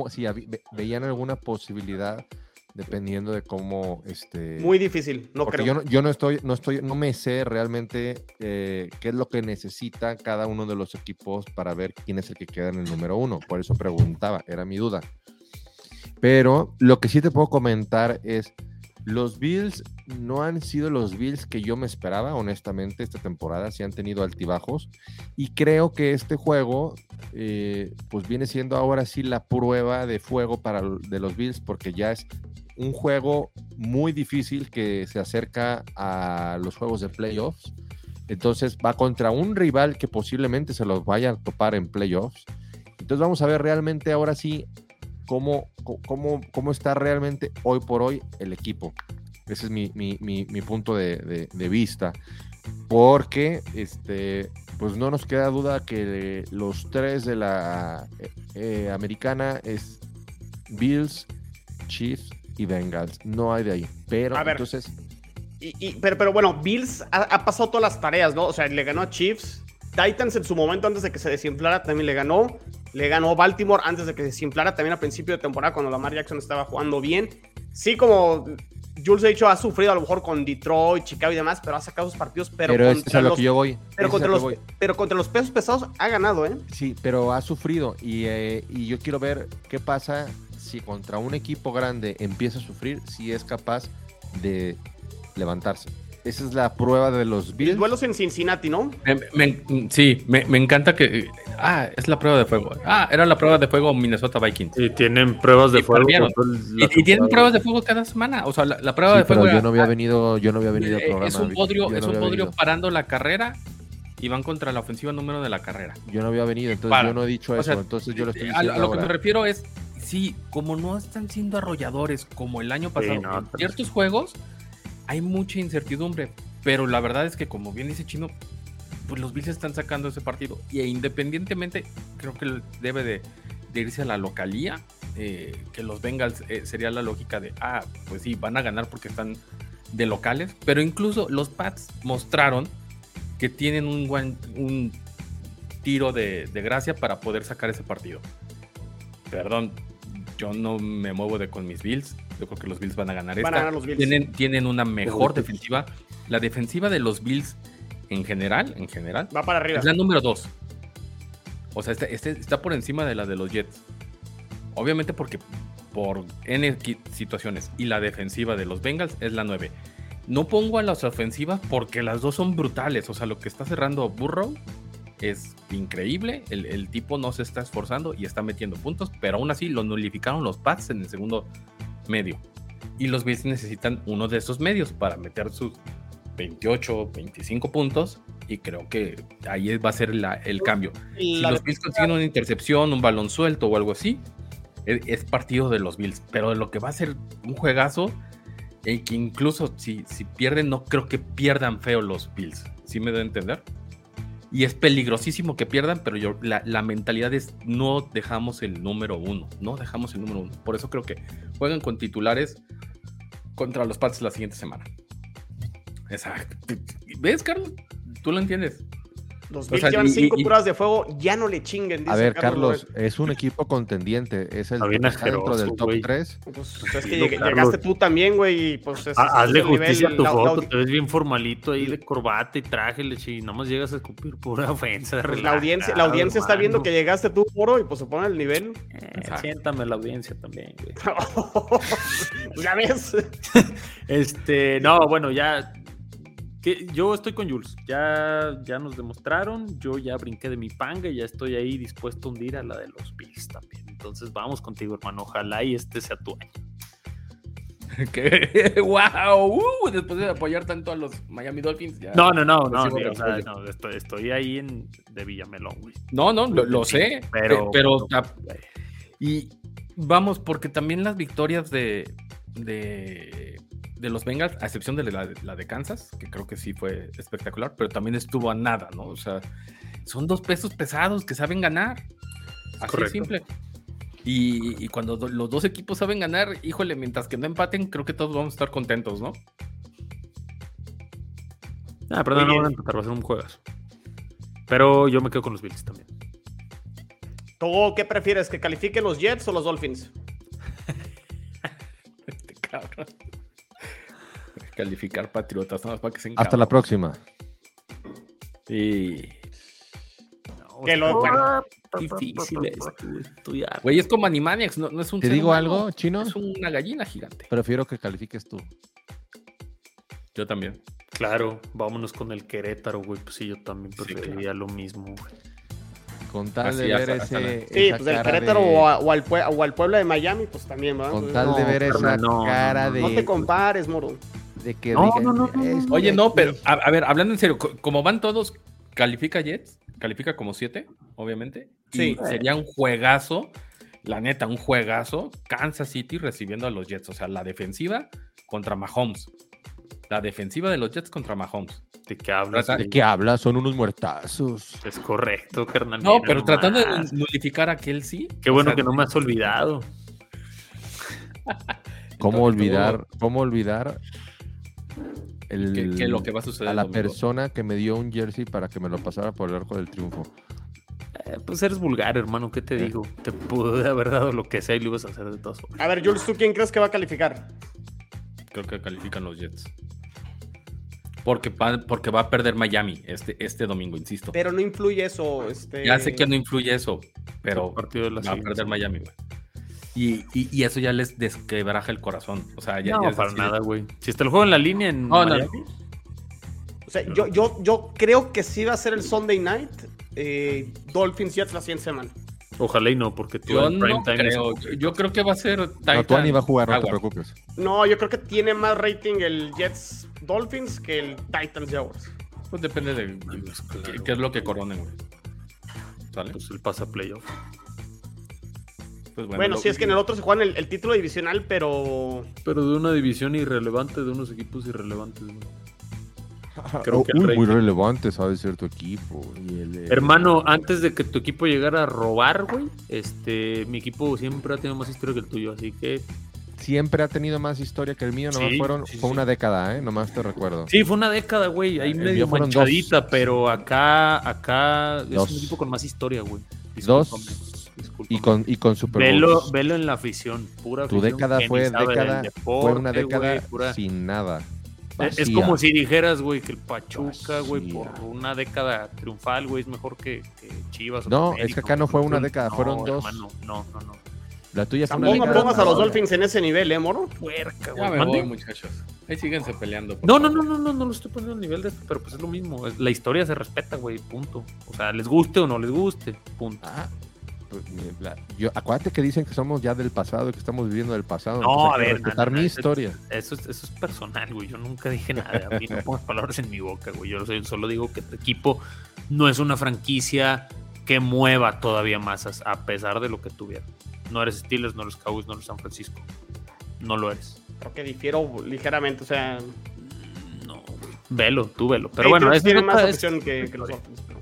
si ve- veían alguna posibilidad dependiendo de cómo, este, Muy difícil, no creo. yo no, yo no estoy, no estoy, no me sé realmente eh, qué es lo que necesita cada uno de los equipos para ver quién es el que queda en el número uno. Por eso preguntaba, era mi duda. Pero lo que sí te puedo comentar es, los Bills no han sido los Bills que yo me esperaba, honestamente, esta temporada. Sí han tenido altibajos. Y creo que este juego, eh, pues viene siendo ahora sí la prueba de fuego para de los Bills, porque ya es un juego muy difícil que se acerca a los juegos de playoffs. Entonces va contra un rival que posiblemente se los vaya a topar en playoffs. Entonces vamos a ver realmente ahora sí cómo, cómo, cómo está realmente hoy por hoy el equipo. Ese es mi, mi- mi- punto de vista. Porque este, pues no nos queda duda que los tres de la eh, eh, americana es Bills, Chiefs y Bengals. No hay de ahí. Pero A ver. entonces, Y, y- pero, pero bueno, Bills ha, ha pasado todas las tareas, ¿no? O sea, le ganó a Chiefs. Titans en su momento antes de que se desinflara también le ganó. Le ganó Baltimore antes de que se desinflara también a principio de temporada cuando Lamar Jackson estaba jugando bien. Sí, como Jules ha dicho, ha sufrido a lo mejor con Detroit, Chicago y demás, pero ha sacado sus partidos. Pero, pero, ese es contra, a lo los, que yo voy. pero, contra los, voy. pero contra los pesos pesados ha ganado, ¿eh? Sí, pero ha sufrido y, eh, y yo quiero ver qué pasa si contra un equipo grande empieza a sufrir, si es capaz de levantarse. Esa es la prueba de los Bills. duelos en Cincinnati, ¿no? Me- me- sí, me, me encanta que. Ah, es la prueba de fuego. Ah, era la prueba de fuego Minnesota Vikings. Y tienen pruebas de Y fuego. Y, y tienen pruebas de fuego cada semana. O sea, la, la prueba Sí, de fuego pero yo era- no había venido, yo no había venido al eh, programa. es un podrio, yo es no un podrio venido. parando la carrera y van contra la ofensiva número de la carrera. Yo no había venido, entonces Para. yo no he dicho O eso, sea, entonces yo lo estoy diciendo a lo que me refiero es, sí, como no están siendo arrolladores como el año pasado no, en ciertos juegos, hay mucha incertidumbre. Pero la verdad es que, como bien dice Chino, pues los Bills están sacando ese partido. Y independientemente, creo que debe de, de irse a la localía. eh, que los Bengals eh, sería la lógica de, ah, pues sí, van a ganar porque están de locales. Pero incluso los Pats mostraron que tienen un, buen- un tiro de, de gracia para poder sacar ese partido. Perdón, yo no me muevo de con mis Bills. Yo creo que los Bills van a ganar Van a esta. ganar los Bills. Tienen, tienen una mejor defensiva. La defensiva de los Bills en general, en general, Va para arriba. es la número 2. O sea, está, este- está por encima de la de los Jets. Obviamente porque por N situaciones. Y la defensiva de los Bengals es la 9. No pongo a las ofensivas porque las dos son brutales. O sea, lo que está cerrando Burrow es increíble. El, el tipo no se está esforzando y está metiendo puntos. Pero aún así lo nulificaron los Pats en el segundo medio. Y los Bills necesitan uno de esos medios para meter sus 28, 25 puntos. Y creo que ahí va a ser la- el cambio. Si La los Bills consiguen una intercepción, un balón suelto o algo así, es, es partido de los Bills. Pero de lo que va a ser un juegazo, eh, que incluso si, si pierden, no creo que pierdan feo los Bills. ¿Sí me doy a entender? Y es peligrosísimo que pierdan, pero yo, la, mentalidad es no dejamos el número uno. No dejamos el número uno. Por eso creo que juegan con titulares contra los Pats la siguiente semana. Exacto. ¿Ves, Carlos? Tú lo entiendes. Los o Bills sea, llevan y- cinco y- pruebas de fuego, ya no le chinguen. A dice ver, Carlos, es un equipo contendiente, es el bien está dentro del top güey. 3. Pues es que Tranquilo, lleg- Carlos. llegaste tú también, güey, y pues ese Ha- Hazle es el nivel, justicia a tu la- la foto, audi- te ves bien formalito ahí de corbata y traje, leche, y nomás llegas a escupir pura ofensa. pues, la audiencia, la audiencia está viendo que llegaste tú, Moro, y pues se pone el nivel. Eh, siéntame la audiencia también, güey. Ya ves. Este, no, bueno, ya. Que yo estoy con Jules. Ya, ya nos demostraron. Yo ya brinqué de mi panga y ya estoy ahí dispuesto a hundir a la de los Bills también. Entonces vamos contigo, hermano. Ojalá y este sea tu año. Que- ¡Wow! Uh, después de apoyar tanto a los Miami Dolphins. ya- No, no, no, no. Recibo ni- o sea, apoyo. no, estoy, estoy ahí en, de Villamelón, güey. No, no, lo, lo sé. Pero- Pero, pero, y vamos, porque también las victorias de, de, de los Bengals, a excepción de la, la de Kansas, que creo que sí fue espectacular, pero también estuvo a nada, ¿no? O sea, son dos pesos pesados que saben ganar. Así Correcto. de simple. Y, y cuando do- los dos equipos saben ganar, híjole, mientras que no empaten, creo que todos vamos a estar contentos, ¿no? Ah, pero Muy no, van a empatar, va a ser un juegazo. Pero yo me quedo con los Bills también. ¿Tú qué prefieres? ¿Que califiquen los Jets o los Dolphins? Este cabrón. Calificar patriotas, nada más para que se Hasta la próxima. Y Que lo- bueno. Difícil esto, güey, estudiar. Güey, es como Animaniacs, no, no es un ¿Te digo humano, algo, chino? Es una gallina gigante. Prefiero que califiques tú. Yo también. Claro, vámonos con el Querétaro, güey. Pues sí, yo también Sí, preferiría lo mismo, güey. Con tal Así, de ver hasta- hasta ese. Sí, esa pues el Querétaro de- o, a- o al, Pue- o al Puebla de Miami, pues también, ¿verdad? Con tal de No, ver esa no, cara no, no. de. No te compares, Moro. De que No, digan, no, no, no, "Es no. Oye, no, pero a, a ver, hablando en serio, co- como van todos, califica Jets, califica como 7, obviamente. Sí. Y sería un juegazo, la neta, un juegazo. Kansas City recibiendo a los Jets. O sea, la defensiva contra Mahomes. La defensiva de los Jets contra Mahomes. ¿De qué hablas? ¿De qué hablas? Son unos muertazos. Es correcto, carnal. No, pero nomás. tratando de nulificar a Kelsey. Qué o bueno sea, que no me has olvidado. ¿Cómo olvidar? ¿Cómo olvidar el, ¿Qué, qué es lo que va a suceder? a la domingo? persona que me dio un jersey para que me lo pasara por el arco del triunfo? Eh, pues eres vulgar, hermano. ¿Qué te Eh. digo? Te pude haber dado lo que sea y lo ibas a hacer de todas formas. A ver, Jules, ¿tú quién crees que va a calificar? Creo que califican los Jets. Porque va, porque va a perder Miami este, este domingo, insisto. Pero no influye eso. Este... Ya sé que no influye eso, pero El partido de la va a perder. Miami, güey. Y, y, y eso ya les desquebraja el corazón. O sea, ya, no, ya para nada, güey. Si está el juego en la línea en No, no, O sea, yo, yo, yo creo que sí va a ser el Sunday night. eh, Dolphins Jets la siguiente semana. ojalá y no, porque tú Yo en prime no time creo. Yo, yo creo que va a ser No, Titan Tuani va a jugar, no te preocupes. No, yo creo que tiene más rating el Jets Dolphins que el Titans Jaguars. Pues depende de Pues claro. qué, qué es lo que coronen, güey. ¿Sale? Pues el pasa playoff. Pues Bueno, lo- sí, es que en el otro se juegan el, el título divisional, pero Pero de una división irrelevante, de unos equipos irrelevantes. güey. Creo Oh, que el uy, rey- muy relevante, sabe cierto equipo. Y el, eh, Hermano, antes de que tu equipo llegara a robar, güey, este, mi equipo siempre ha tenido más historia que el tuyo, así que Siempre ha tenido más historia que el mío, nomás Sí, fueron, sí, fue sí. una década, ¿eh? Nomás te recuerdo. sí, fue una década, güey, ahí El medio manchadita, dos. pero acá, acá es un equipo con más historia, güey. Dos. Discúlpame, Y con, y con Super Velo, velo en la afición, pura Tu afición década fue década, fue una década güey, pura- sin nada. Es- Es como si dijeras, güey, que el Pachuca, güey, por una década triunfal, güey, es mejor que, que Chivas. o No, que es que acá no fue una década, No, fueron dos. hermano, no, no, no. La tuya fue una década. pongas a los Dolphins en ese nivel, ¿eh, moro? Puerca, Ya güey. me ¿Mande? voy, muchachos. Ahí síguense peleando. No, no, no, no, no, no lo estoy poniendo al nivel de esto, pero pues es lo mismo. La historia se respeta, güey, punto. O sea, les guste o no les guste, punto. Ah, eh, la- yo, acuérdate que dicen que somos ya del pasado, que estamos viviendo del pasado. No, a ver, respetar no, no, mi eso- historia. Eso es, eso es personal, güey. Yo nunca dije nada. A mí no pongas palabras en mi boca, güey. Yo solo digo que tu equipo no es una franquicia que mueva todavía masas, a pesar de lo que tuviera. No eres Steelers, no eres Cowboys, no eres San Francisco. No lo eres. Creo que difiero ligeramente, o sea... No, güey. Velo, tú velo. Pero bueno, es, tiene más es- afición que, que los pero-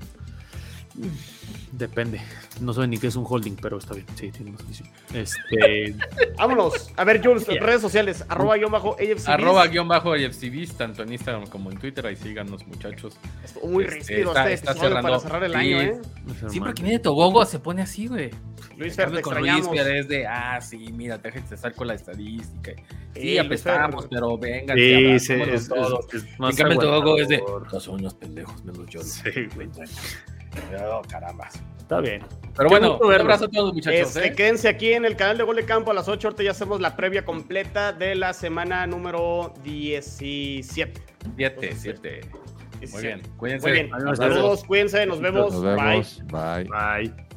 Depende. No sé ni qué es un holding, pero está bien. Sí, tiene más afición. Este. Vámonos. A ver, Jules, Yeah. redes sociales, arroba guion bajo AFC. Arroba guion bajo IFCBs, tanto en Instagram como en Twitter. Ahí síganos, muchachos. Estuvo muy Este, está- este está episodio para cerrando. cerrar el Sí. año, ¿eh? Siempre que viene Togogo se pone así, güey. Luis Fer, te Luis extrañamos. Fer es de, ah, sí, mira, déjate estar con la estadística. Sí, Sí, apestamos, pero vengan. Sí, sí, es, es, todos. es- es En más cambio, es de, todos son unos pendejos, menos yo. Sí, güey. Oh, carambas. Está bien. Pero Qué bueno, un abrazo a todos, muchachos. Este, ¿eh? Quédense aquí en el canal de Gol de Campo a las 8. Ahorita ya hacemos la previa completa de la semana número 17. Siete, siete. Muy bien, cuídense. Muy bien. Saludos, cuídense, nos vemos. Nos Bye. vemos. Bye. Bye.